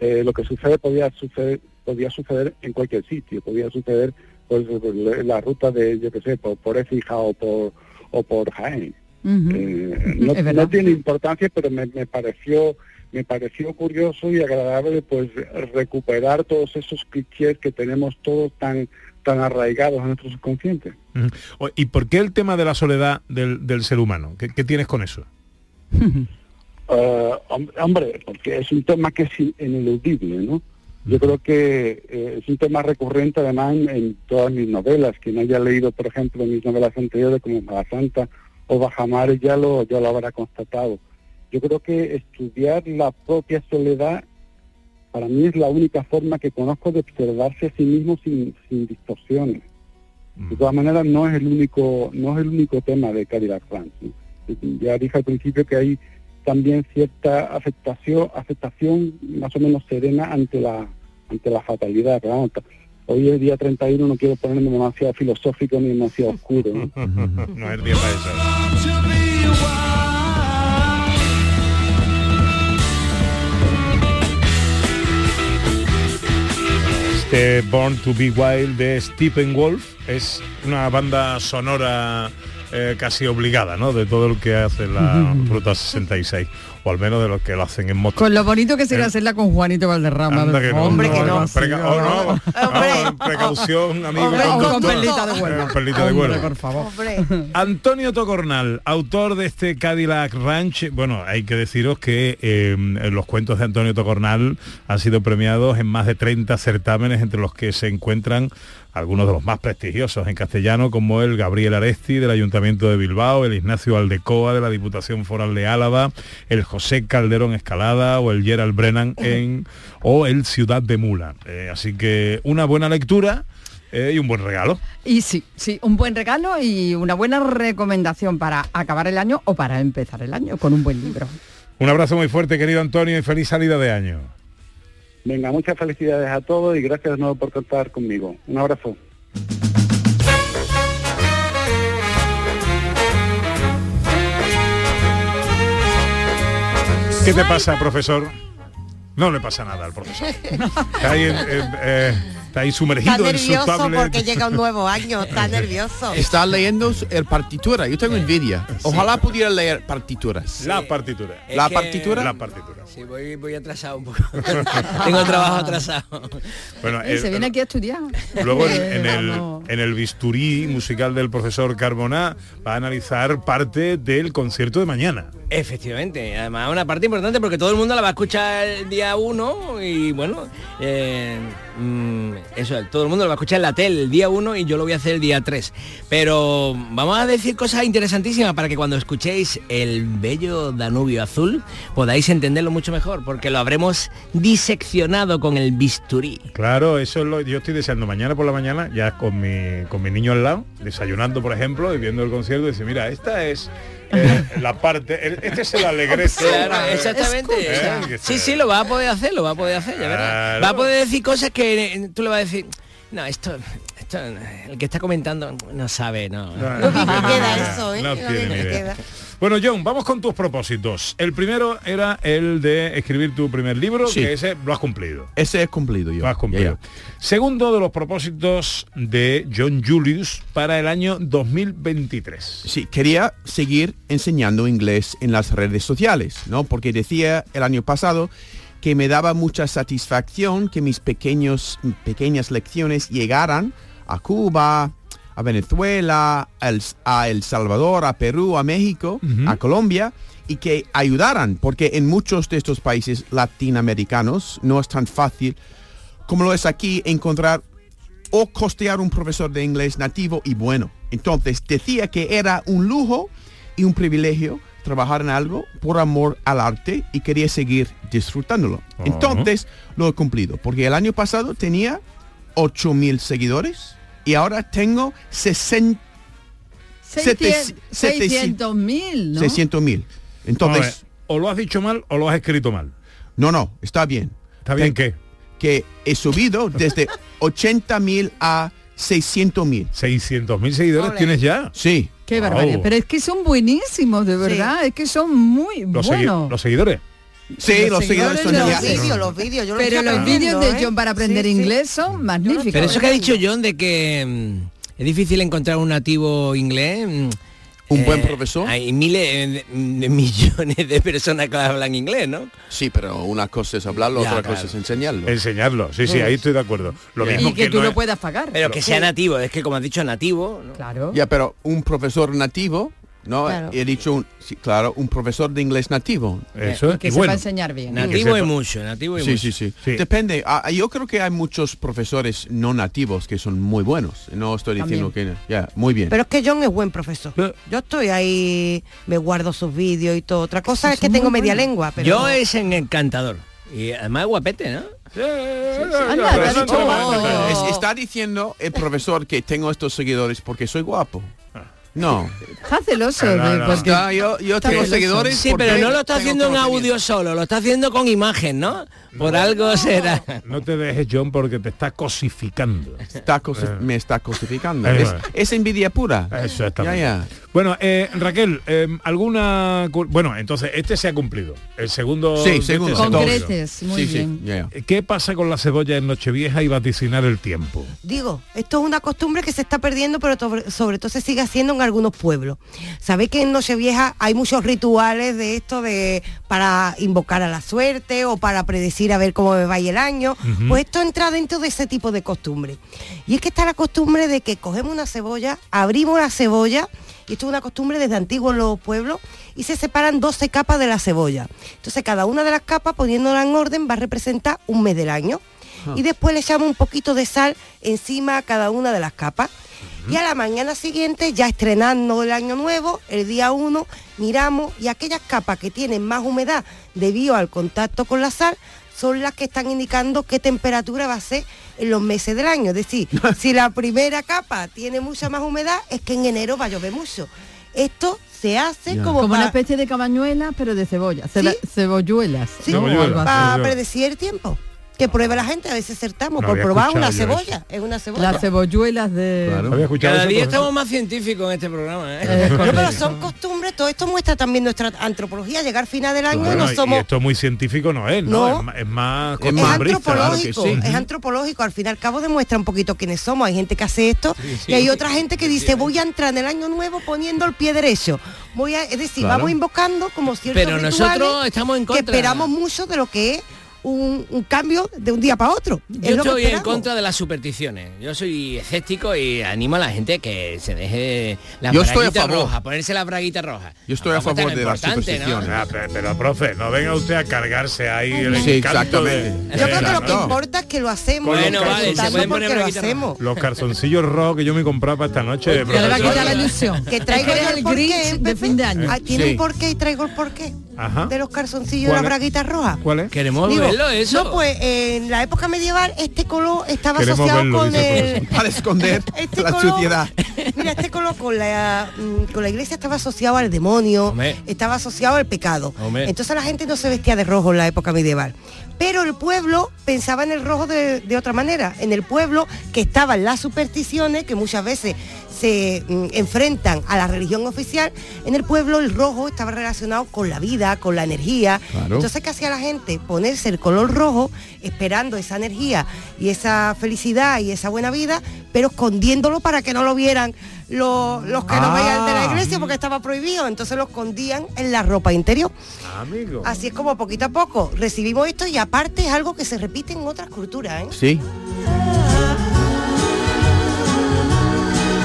eh, lo que sucede podía suceder podía suceder en cualquier sitio, podía suceder pues la ruta de yo qué sé por, por Écija o por o por Jaén. Eh, no, no tiene importancia, pero me, me pareció me pareció curioso y agradable pues recuperar todos esos clichés que tenemos todos tan tan arraigados en nuestro subconsciente. ¿Y por qué el tema de la soledad del, del ser humano? ¿Qué, qué tienes con eso? Hom- hombre, porque es un tema que es in- ineludible, ¿no? Yo creo que eh, es un tema recurrente además en, en todas mis novelas. Quien haya leído, por ejemplo, mis novelas anteriores como Mala Santa o Bajamares ya lo, ya lo habrá constatado. Yo creo que estudiar la propia soledad para mí es la única forma que conozco de observarse a sí mismo sin, sin distorsiones. De todas maneras, no es el único, no es el único tema de Cadillac Ranch. ¿no? Ya dije al principio que hay también cierta afectación, afectación más o menos serena ante la, ante la fatalidad. Pero vamos, hoy es día 31, no quiero ponerme demasiado filosófico ni demasiado oscuro. ¿no? no es día para eso. Este Born to Be Wild de Stephen Wolf es una banda sonora eh, casi obligada, ¿no? De todo lo que hace la Ruta 66, o al menos de los que lo hacen en moto. Con lo bonito que sería Eh, hacerla con Juanito Valderrama. Anda de que no, fondo, no, algo no, así, preca- ¿no? oh, no, ah, precaución, amigo Hombre, con perlita de huelva. Eh, con perlita de Hombre, huelva. por favor. Antonio Tocornal, autor de este Cadillac Ranch. Bueno, hay que deciros que eh, los cuentos de Antonio Tocornal han sido premiados en más de 30 certámenes, entre los que se encuentran algunos de los más prestigiosos en castellano, como el Gabriel Aresti del Ayuntamiento de Bilbao, el Ignacio Aldecoa de la Diputación Foral de Álava, el José Calderón Escalada o el Gerald Brennan en, o el Ciudad de Mula. Eh, así que una buena lectura eh, y un buen regalo. Y sí, sí, un buen regalo y una buena recomendación para acabar el año o para empezar el año con un buen libro. Un abrazo muy fuerte, querido Antonio, y feliz salida de año. Venga, muchas felicidades a todos y gracias de nuevo por contar conmigo. Un abrazo. ¿Qué te pasa, profesor? No le pasa nada al profesor. Está ahí, en- en- eh, está ahí Está sumergido en su nervioso tablet. porque llega un nuevo año, está nervioso. Está leyendo el partitura. Yo tengo envidia. Ojalá pudiera leer partituras. La partitura. Es ¿La partitura? La partitura. Sí, voy, voy atrasado un poco. Tengo el trabajo atrasado. Bueno, Y se viene aquí a estudiar. Luego en, Eh, en el, en el bisturí musical del profesor Carbona va a analizar parte del concierto de mañana. Efectivamente, además una parte importante porque todo el mundo la va a escuchar el día 1 y bueno, eh, mm, eso, todo el mundo lo va a escuchar en la tele el día 1 y yo lo voy a hacer el día 3. Pero vamos a decir cosas interesantísimas para que cuando escuchéis el bello Danubio azul podáis entenderlo mucho mejor porque lo habremos diseccionado con el bisturí. Claro, eso es lo yo estoy deseando mañana por la mañana, ya con mi, con mi niño al lado, desayunando, por ejemplo, y viendo el concierto, y dice, mira, esta es eh, la parte, el- este es el alegrete. Claro, exactamente. Eh, que Sí, sí, lo va a poder hacer, lo va a poder hacer, ya verás. Claro. Va a poder decir cosas que eh, tú le vas a decir, no, esto, esto el que está comentando no sabe, no. No bien que queda eso, ¿eh? No Lo tiene bien ni que idea. queda. Bueno, John, vamos con tus propósitos. El primero era el de escribir tu primer libro, Sí. que ese lo has cumplido. Ese es cumplido yo. Lo has cumplido. Segundo de los propósitos de John Julius para el año 2023. Sí, quería seguir enseñando inglés en las redes sociales, ¿no? Porque decía el año pasado que me daba mucha satisfacción que mis pequeños, pequeñas lecciones llegaran a Cuba, a Venezuela, a El, a El Salvador, a Perú, a México, a Colombia, y que ayudaran, porque en muchos de estos países latinoamericanos no es tan fácil como lo es aquí encontrar o costear un profesor de inglés nativo y bueno. Entonces decía que era un lujo y un privilegio trabajar en algo por amor al arte y quería seguir disfrutándolo. Entonces lo he cumplido, porque el año pasado tenía 8.000 seguidores y ahora tengo 60 600 mil, ¿no? 600 mil. Entonces, ver, o lo has dicho mal o lo has escrito mal. no, no, está bien. ¿Está bien qué? Que he subido desde 80 mil a 600 mil. 600 mil seguidores tienes ya. Sí. Qué Wow. barbaridad. Pero es que son buenísimos, de verdad. Es que son muy Los, segui- buenos. los seguidores. Sí, los seguidores son los vídeos, los vídeos, yo Pero los vídeos de ¿eh? John para aprender Sí, sí. inglés son magníficos. Pero eso que ha dicho John de que mm, es difícil encontrar un nativo inglés. mm, ¿Un buen eh, profesor? Hay miles de, de millones de personas que hablan inglés, ¿no? Sí, pero una cosa es hablarlo, Ya, otra claro. cosa es enseñarlo. Enseñarlo, sí, sí, ahí estoy de acuerdo. Lo mismo y que, tú no lo es- puedas pagar. Pero que sea nativo, es que como has dicho, nativo. ¿no? Claro. Ya, pero un profesor nativo, ¿no? Claro. He dicho, un, sí, claro, un profesor de inglés nativo. Eso Y que sepa enseñar bien. Nativo y mucho, nativo y Sí, mucho. sí, sí, Depende. Ah, yo creo que hay muchos profesores no nativos que son muy buenos. No estoy diciendo que... Ya, muy bien. Pero es que John es buen profesor. Yo estoy ahí, me guardo sus vídeos y todo. Otra cosa es que tengo media lengua, pero Yo es en encantador. Y además es guapete, ¿no? Es- está diciendo el profesor que tengo estos seguidores porque soy guapo. No. Está celoso. No, de- no. porque- Está- yo- tengo celoso. seguidores Sí, pero no lo está haciendo en audio solo, lo está haciendo con imagen, ¿no? Por algo será. No te dejes, John, porque te está cosificando. Está cosi- me está cosificando. Eh, Es, bueno. es envidia pura. Eso está Ya, ya. Bueno, eh, Raquel, eh, alguna... Bueno, entonces, este se ha cumplido. El segundo... Sí, este segundo. Concretes, muy Sí, sí, bien. ya, ya. ¿Qué pasa con la cebolla en Nochevieja y vaticinar el tiempo? Digo, esto es una costumbre que se está perdiendo, pero sobre, sobre todo se sigue haciendo en algunos pueblos. Sabéis que en Nochevieja hay muchos rituales de esto de para invocar a la suerte o para predecir a ver cómo me va el año. Pues esto entra dentro de ese tipo de costumbre. Y es que está la costumbre de que cogemos una cebolla, abrimos la cebolla, y esto es una costumbre desde antiguo en los pueblos, y se separan 12 capas de la cebolla. Entonces cada una de las capas, poniéndola en orden, va a representar un mes del año. Ah. Y después le echamos un poquito de sal encima a cada una de las capas. Y a la mañana siguiente, ya estrenando el año nuevo, el día 1, miramos y aquellas capas que tienen más humedad debido al contacto con la sal son las que están indicando qué temperatura va a ser en los meses del año. Es decir, si la primera capa tiene mucha más humedad, es que en enero va a llover mucho. Esto se hace como, Como pa- una especie de cabañuela, pero de cebolla. Ceba- Cebolluelas. Sí, para predecir el tiempo. Que pruebe la gente, a veces acertamos No por probar una cebolla. Es una cebolla. Las cebolluelas de... Cada día estamos más científicos en este programa, ¿eh? No, pero son costumbres, todo esto muestra también nuestra antropología, llegar al final del año y no y somos... esto muy científico no es, ¿no? No. Es, más Es antropológico, es antropológico, al fin y al cabo demuestra un poquito quiénes somos. Hay gente que hace esto sí. y hay otra gente que dice voy a entrar en el año nuevo poniendo el pie derecho. Voy a, es decir, Claro. vamos invocando como ciertos Pero nosotros estamos en que contra. esperamos mucho de lo que es un, un cambio de un día para otro. Es Yo que estoy en contra de las supersticiones. Yo soy escéptico y animo a la gente que se deje la Yo estoy a braguita favor. roja, ponerse la braguita roja. Yo estoy a favor de las supersticiones. Ah, pero, pero, profe, no venga usted a cargarse ahí el Sí, encanto de- exactamente. Yo creo que lo que importa es que lo hacemos. Bueno, vale, se pueden poner lo hacemos. Los calzoncillos rojos que yo me compraba para esta noche. Que le va a profesor. quitar la ilusión. Que traigo Es es el el porqué, Grinch de fin de año. Ah, ¿Tiene un porqué y traigo el porqué? Ajá. De los calzoncillos y ¿Cuál las es? braguitas rojas. ¿Cuál es? Queremos Digo, verlo eso. No, pues en la época medieval este color estaba Queremos asociado verlo, con el. Para esconder Este la color suciedad. Mira, este colo con la, mm, con la iglesia estaba asociado al demonio, Hombre. estaba asociado al pecado. Hombre. Entonces la gente no se vestía de rojo en la época medieval. Pero el pueblo pensaba en el rojo de, de otra manera. En el pueblo que estaban las supersticiones, que muchas veces se mm, enfrentan a la religión oficial, en el pueblo el rojo estaba relacionado con la vida, con la energía. Claro. Entonces, ¿qué hacía la gente? Ponerse el color rojo, esperando esa energía y esa felicidad y esa buena vida, pero escondiéndolo para que no lo vieran los, los que no Ah. veían de la iglesia porque estaba prohibido. Entonces lo escondían en la ropa interior. Amigo. Así es como poquito a poco recibimos esto y aparte es algo que se repite en otras culturas. ¿eh? Sí.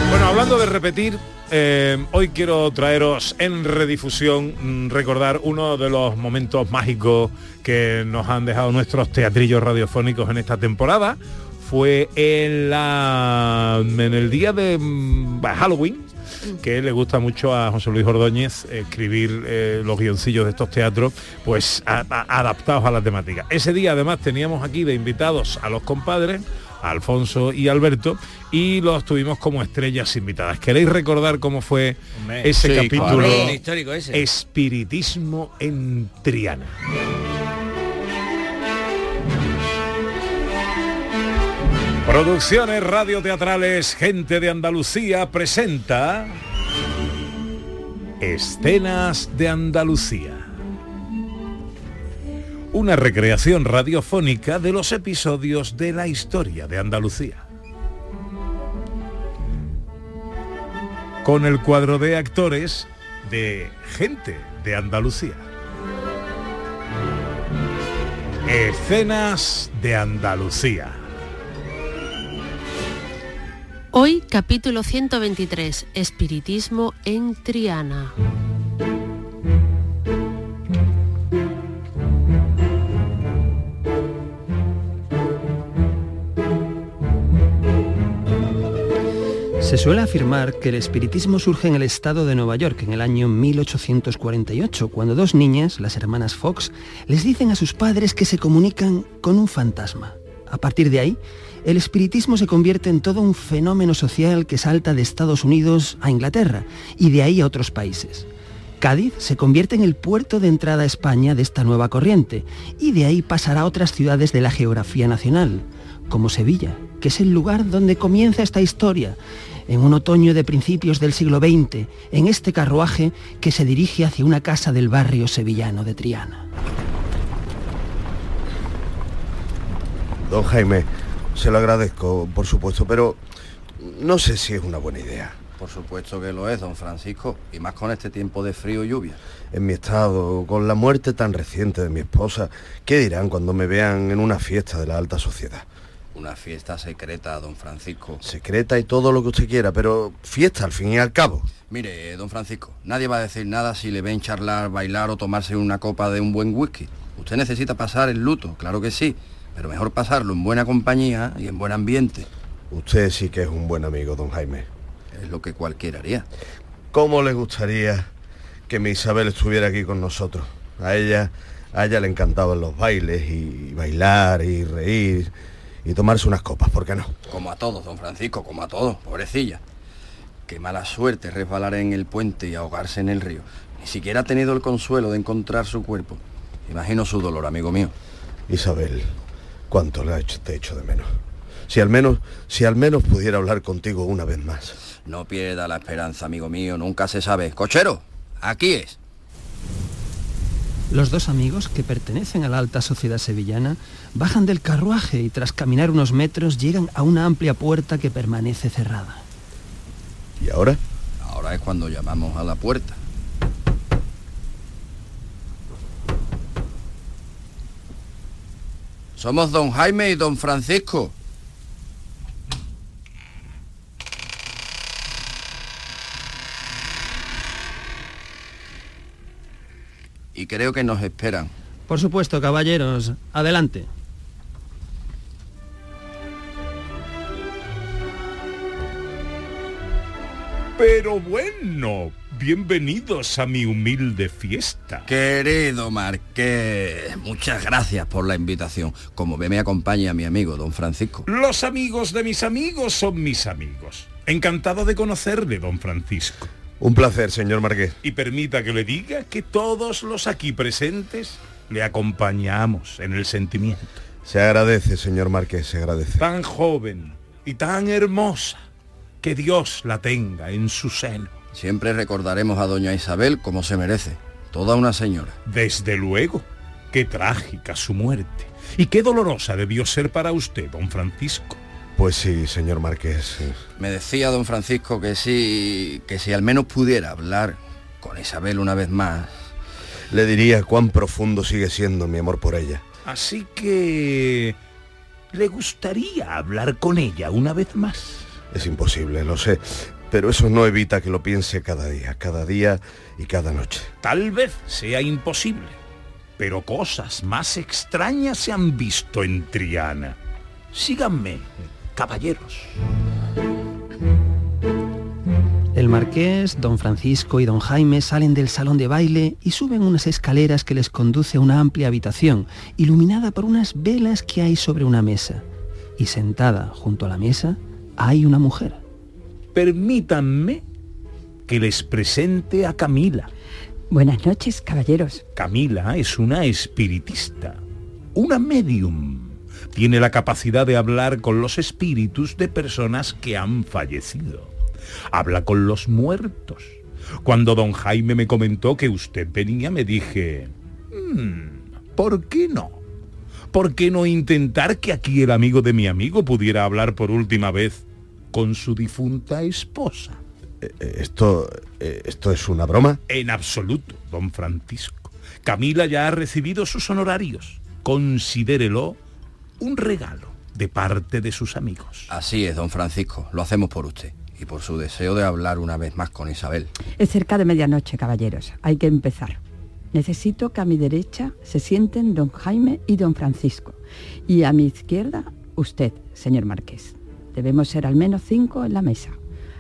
Bueno, hablando de repetir, eh, hoy quiero traeros en redifusión, mm, recordar uno de los momentos mágicos que nos han dejado nuestros teatrillos radiofónicos en esta temporada. Fue en, la, en el día de mm, Halloween, que le gusta mucho a José Luis Ordóñez escribir eh, los guioncillos de estos teatros, pues adaptados a la temática. Ese día además teníamos aquí de invitados a los compadres, Alfonso y Alberto, y los tuvimos como estrellas invitadas. ¿Queréis recordar cómo fue Hombre. ese Sí, capítulo? claro. Hombre, histórico ese. Espiritismo en Triana. Producciones radioteatrales Gente de Andalucía presenta Escenas de Andalucía. Una recreación radiofónica de los episodios de la historia de Andalucía. Con el cuadro de actores de Gente de Andalucía. Escenas de Andalucía. Hoy capítulo 123, Espiritismo en Triana. Se suele afirmar que el espiritismo surge en el estado de Nueva York en el año 1848, cuando dos niñas, las hermanas Fox, les dicen a sus padres que se comunican con un fantasma. A partir de ahí, el espiritismo se convierte en todo un fenómeno social que salta de Estados Unidos a Inglaterra y de ahí a otros países. Cádiz se convierte en el puerto de entrada a España de esta nueva corriente y de ahí pasará a otras ciudades de la geografía nacional, como Sevilla, que es el lugar donde comienza esta historia, en un otoño de principios del siglo XX, en este carruaje que se dirige hacia una casa del barrio sevillano de Triana. Don Jaime, se lo agradezco, por supuesto, pero no sé si es una buena idea. Por supuesto que lo es, don Francisco, y más con este tiempo de frío y lluvia. En mi estado, con la muerte tan reciente de mi esposa, ¿qué dirán cuando me vean en una fiesta de la alta sociedad? Una fiesta secreta, don Francisco. Secreta y todo lo que usted quiera, pero fiesta al fin y al cabo. Mire, don Francisco, nadie va a decir nada si le ven charlar, bailar o tomarse una copa de un buen whisky. Usted necesita pasar el luto, claro que sí, pero mejor pasarlo en buena compañía y en buen ambiente. Usted sí que es un buen amigo, don Jaime. Es lo que cualquiera haría. ¿Cómo le gustaría que mi Isabel estuviera aquí con nosotros? A ella, a ella le encantaban los bailes y bailar y reír y tomarse unas copas, ¿por qué no? Como a todos, don Francisco, como a todos, pobrecilla. Qué mala suerte resbalar en el puente y ahogarse en el río. Ni siquiera ha tenido el consuelo de encontrar su cuerpo. Imagino su dolor, amigo mío. Isabel, cuánto le ha hecho, te echo de menos. Si al menos, si al menos pudiera hablar contigo una vez más. No pierda la esperanza, amigo mío, nunca se sabe. Cochero, aquí es. Los dos amigos, que pertenecen a la alta sociedad sevillana, bajan del carruaje y tras caminar unos metros llegan a una amplia puerta que permanece cerrada. ¿Y ahora? Ahora es cuando llamamos a la puerta. Somos don Jaime y don Francisco. Y creo que nos esperan. Por supuesto, caballeros, adelante. Pero bueno, bienvenidos a mi humilde fiesta. Querido Marqués, muchas gracias por la invitación. Como ve, me acompaña mi amigo, don Francisco. Los amigos de mis amigos son mis amigos. Encantado de conocerle, don Francisco. Un placer, señor Marqués. Y permita que le diga que todos los aquí presentes le acompañamos en el sentimiento. Se agradece, señor Marqués, se agradece. Tan joven y tan hermosa, que Dios la tenga en su seno. Siempre recordaremos a doña Isabel como se merece. Toda una señora. Desde luego, qué trágica su muerte. Y qué dolorosa debió ser para usted, don Francisco. Pues sí, señor Marqués. sí. Me decía don Francisco que sí, que si al menos pudiera hablar con Isabel una vez más. Le diría cuán profundo sigue siendo mi amor por ella. Así que... ¿Le gustaría hablar con ella una vez más? Es imposible, lo sé. Pero eso no evita que lo piense cada día, cada día y cada noche. Tal vez sea imposible, pero cosas más extrañas se han visto en Triana. Síganme, caballeros. El marqués, don Francisco y don Jaime salen del salón de baile y suben unas escaleras que les conduce a una amplia habitación, iluminada por unas velas que hay sobre una mesa. Y sentada junto a la mesa hay una mujer. Permítanme que les presente a Camila. Buenas noches, caballeros. Camila es una espiritista, una medium. Tiene la capacidad de hablar con los espíritus de personas que han fallecido. Habla con los muertos. Cuando don Jaime me comentó que usted venía, me dije, "Mm, ¿por qué no? ¿Por qué no intentar que aquí el amigo de mi amigo pudiera hablar por última vez con su difunta esposa? Eh, eh, Esto, eh, esto es una broma. En absoluto, don Francisco. Camila ya ha recibido sus honorarios. Considérelo un regalo de parte de sus amigos. Así es, don Francisco. Lo hacemos por usted. Y por su deseo de hablar una vez más con Isabel. Es cerca de medianoche, caballeros. Hay que empezar. Necesito que a mi derecha se sienten don Jaime y don Francisco. Y a mi izquierda, usted, señor Marqués. Debemos ser al menos cinco en la mesa.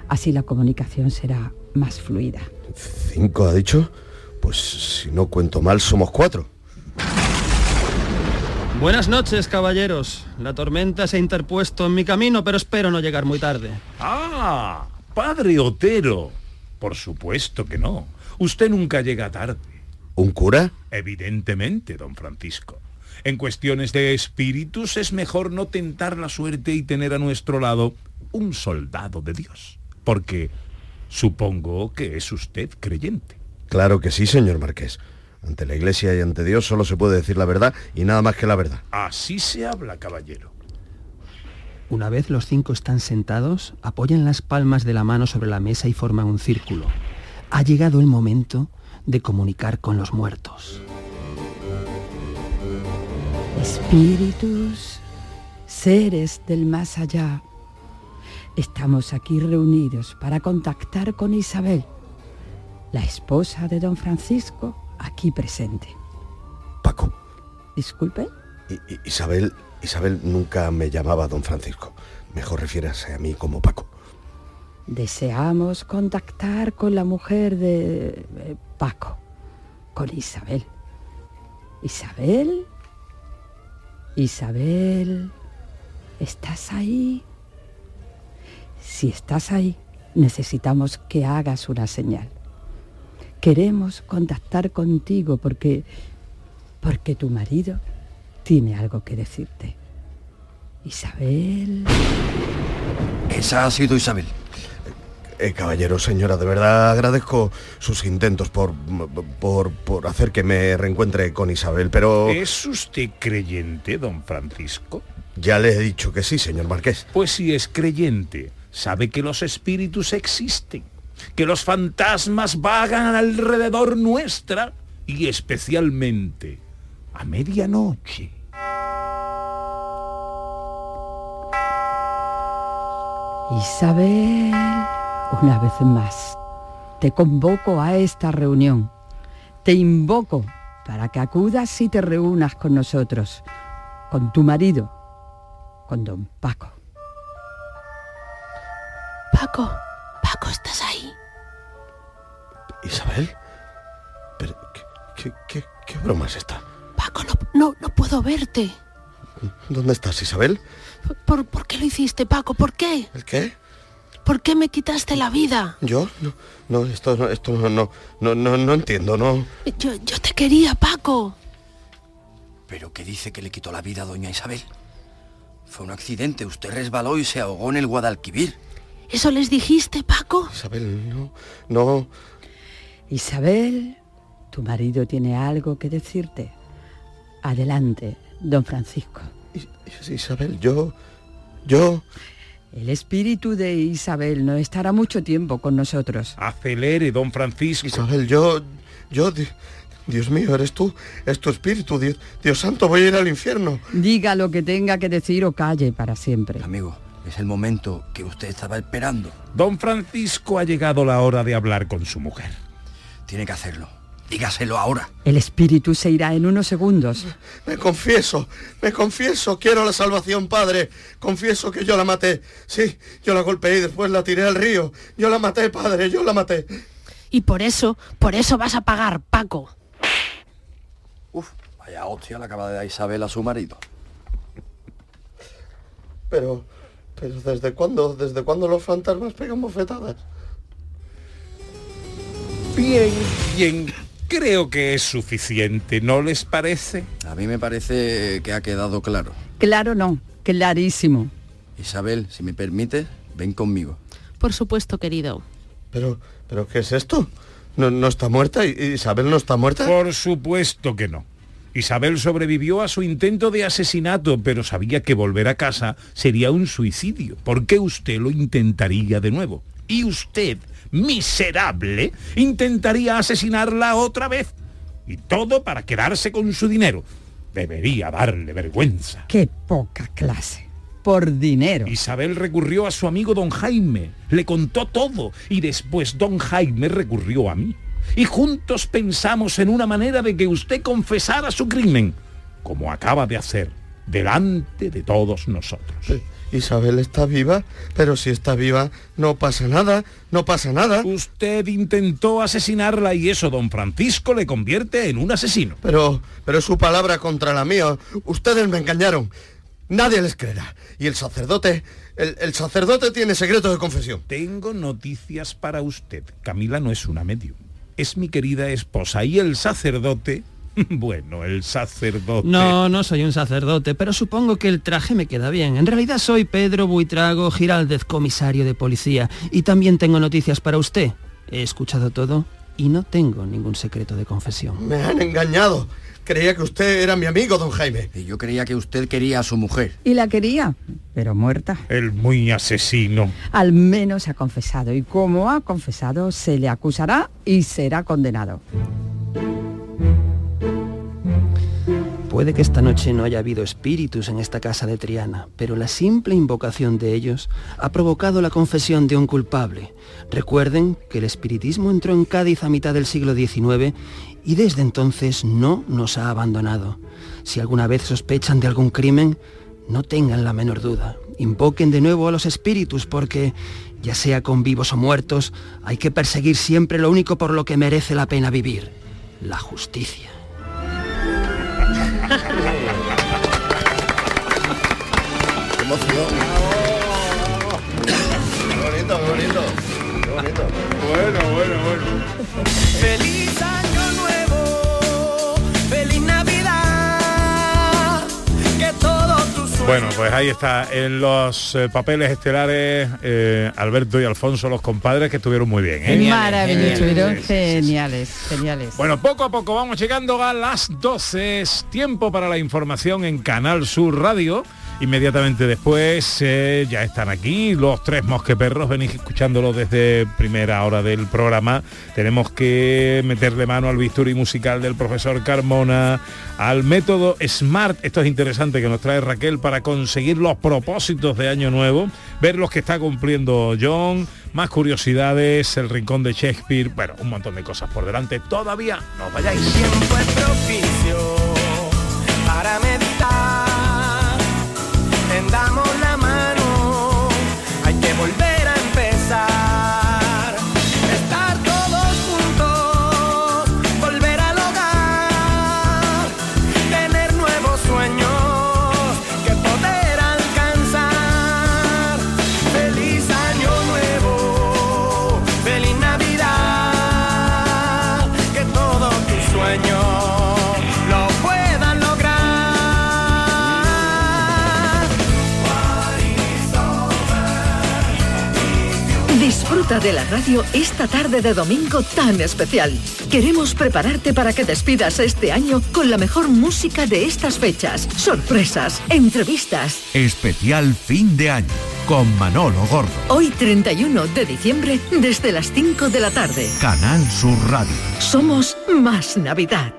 Así la comunicación será más fluida. ¿Cinco ha dicho? Pues si no cuento mal, somos cuatro. Buenas noches, caballeros. La tormenta se ha interpuesto en mi camino, pero espero no llegar muy tarde. Ah, padre Otero. Por supuesto que no. Usted nunca llega tarde. ¿Un cura? Evidentemente, don Francisco. En cuestiones de espíritus es mejor no tentar la suerte y tener a nuestro lado un soldado de Dios. Porque supongo que es usted creyente. Claro que sí, señor Marqués. Ante la iglesia y ante Dios solo se puede decir la verdad y nada más que la verdad. Así se habla, caballero. Una vez los cinco están sentados, apoyan las palmas de la mano sobre la mesa y forman un círculo. Ha llegado el momento de comunicar con los muertos. Espíritus, seres del más allá, estamos aquí reunidos para contactar con Isabel, la esposa de don Francisco, aquí presente. Paco. Disculpe. I- Isabel, Isabel nunca me llamaba don Francisco. Mejor refiérase a mí como Paco. Deseamos contactar con la mujer de eh, Paco, con Isabel. Isabel, Isabel, ¿estás ahí? Si estás ahí, necesitamos que hagas una señal. Queremos contactar contigo porque porque tu marido tiene algo que decirte. Isabel. Esa ha sido Isabel. Eh, caballero, señora, de verdad agradezco sus intentos por, por, por hacer que me reencuentre con Isabel, pero ¿Es usted creyente, don Francisco? ya le he dicho que sí, señor Marqués. Pues si es creyente, sabe que los espíritus existen, que los fantasmas vagan alrededor nuestra y especialmente a medianoche. Isabel, una vez más, te convoco a esta reunión. Te invoco para que acudas y te reúnas con nosotros, con tu marido, con don Paco. Paco, Paco, ¿estás ahí? ¿Isabel? Pero, ¿qué, qué, qué, qué broma es esta? Paco, no, no, no puedo verte. ¿Dónde estás, Isabel? ¿Por, ¿Por qué lo hiciste, Paco? ¿Por qué? ¿El qué? ¿Por qué me quitaste la vida? ¿Yo? No, no, esto no, esto no, no, no, no, no entiendo, no. Yo, yo te quería, Paco. ¿Pero qué dice que le quitó la vida a doña Isabel? Fue un accidente, usted resbaló y se ahogó en el Guadalquivir. ¿Eso les dijiste, Paco? Isabel, no, no. Isabel, tu marido tiene algo que decirte. Adelante, don Francisco. Isabel, yo, yo... El espíritu de Isabel no estará mucho tiempo con nosotros. Acelere, don Francisco. Isabel, yo, yo, di- Dios mío, eres tú, es tu espíritu, Dios, Dios santo, voy a ir al infierno. Diga lo que tenga que decir o calle para siempre. Amigo, es el momento que usted estaba esperando. Don Francisco ha llegado la hora de hablar con su mujer. Tiene que hacerlo. Dígaselo ahora. El espíritu se irá en unos segundos. Me confieso, me confieso, quiero la salvación, padre. Confieso que yo la maté. Sí, yo la golpeé y después la tiré al río. Yo la maté, padre, yo la maté. Y por eso, por eso vas a pagar, Paco. Vaya hostia le acaba de dar Isabel a su marido. Pero, pero ¿desde cuándo, desde cuándo los fantasmas pegan bofetadas? Bien, bien. Creo que es suficiente, ¿no les parece? A mí me parece que ha quedado claro. Claro no, clarísimo. Isabel, si me permite, ven conmigo. Por supuesto, querido. Pero, pero ¿qué es esto? ¿No, no está muerta? ¿I- ¿Isabel no está muerta? Por supuesto que no. Isabel sobrevivió a su intento de asesinato, pero sabía que volver a casa sería un suicidio. ¿Por qué usted lo intentaría de nuevo? Y usted, miserable, intentaría asesinarla otra vez. Y todo para quedarse con su dinero. Debería darle vergüenza. Qué poca clase. Por dinero. Isabel recurrió a su amigo don Jaime, le contó todo y después don Jaime recurrió a mí. Y juntos pensamos en una manera de que usted confesara su crimen, como acaba de hacer, delante de todos nosotros. Isabel está viva, pero si está viva no pasa nada, no pasa nada. Usted intentó asesinarla y eso don Francisco le convierte en un asesino. Pero, pero su palabra contra la mía. Ustedes me engañaron. Nadie les creerá. Y el sacerdote, el, el sacerdote tiene secreto de confesión. Tengo noticias para usted. Camila no es una medium. Es mi querida esposa y el sacerdote... Bueno, el sacerdote... No, no soy un sacerdote, pero supongo que el traje me queda bien. En realidad soy Pedro Buitrago Giraldez, comisario de policía, y también tengo noticias para usted. He escuchado todo y no tengo ningún secreto de confesión. Me han engañado. Creía que usted era mi amigo, don Jaime. Y yo creía que usted quería a su mujer. Y la quería, pero muerta. El muy asesino. Al menos ha confesado y como ha confesado se le acusará y será condenado. Puede que esta noche no haya habido espíritus en esta casa de Triana, pero la simple invocación de ellos ha provocado la confesión de un culpable. Recuerden que el espiritismo entró en Cádiz a mitad del siglo XIX y desde entonces no nos ha abandonado. Si alguna vez sospechan de algún crimen, no tengan la menor duda. Invoquen de nuevo a los espíritus porque, ya sea con vivos o muertos, hay que perseguir siempre lo único por lo que merece la pena vivir, la justicia. ¡Qué emoción! ¡Qué bonito, qué bonito! ¡Qué bonito! Bueno, bueno, bueno. Bueno, pues ahí está, en los eh, papeles estelares, eh, Alberto y Alfonso, los compadres, que estuvieron muy bien. ¿eh? Maravilloso, estuvieron geniales, geniales. Bueno, poco a poco vamos llegando a las 12. Es tiempo para la información en Canal Sur Radio. Inmediatamente después eh, ya están aquí los tres mosqueperros, venís escuchándolo desde primera hora del programa. Tenemos que meterle mano al bisturí musical del profesor Carmona, al método SMART, esto es interesante que nos trae Raquel para conseguir los propósitos de Año Nuevo, ver los que está cumpliendo John, más curiosidades, el rincón de Shakespeare, bueno, un montón de cosas por delante. Todavía no vayáis. tiempo es propicio De la radio esta tarde de domingo tan especial. Queremos prepararte para que despidas este año con la mejor música de estas fechas, sorpresas, entrevistas. Especial fin de año con Manolo Gordo. Hoy 31 de diciembre desde las 5 de la tarde. Canal Sur Radio. Somos más Navidad.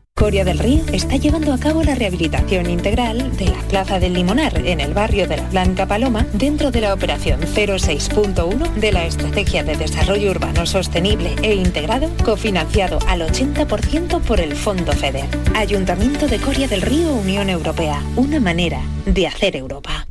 Coria del Río está llevando a cabo la rehabilitación integral de la Plaza del Limonar en el barrio de la Blanca Paloma dentro de la operación 06.1 de la Estrategia de Desarrollo Urbano Sostenible e Integrado cofinanciado al 80% por el Fondo FEDER. Ayuntamiento de Coria del Río Unión Europea. Una manera de hacer Europa.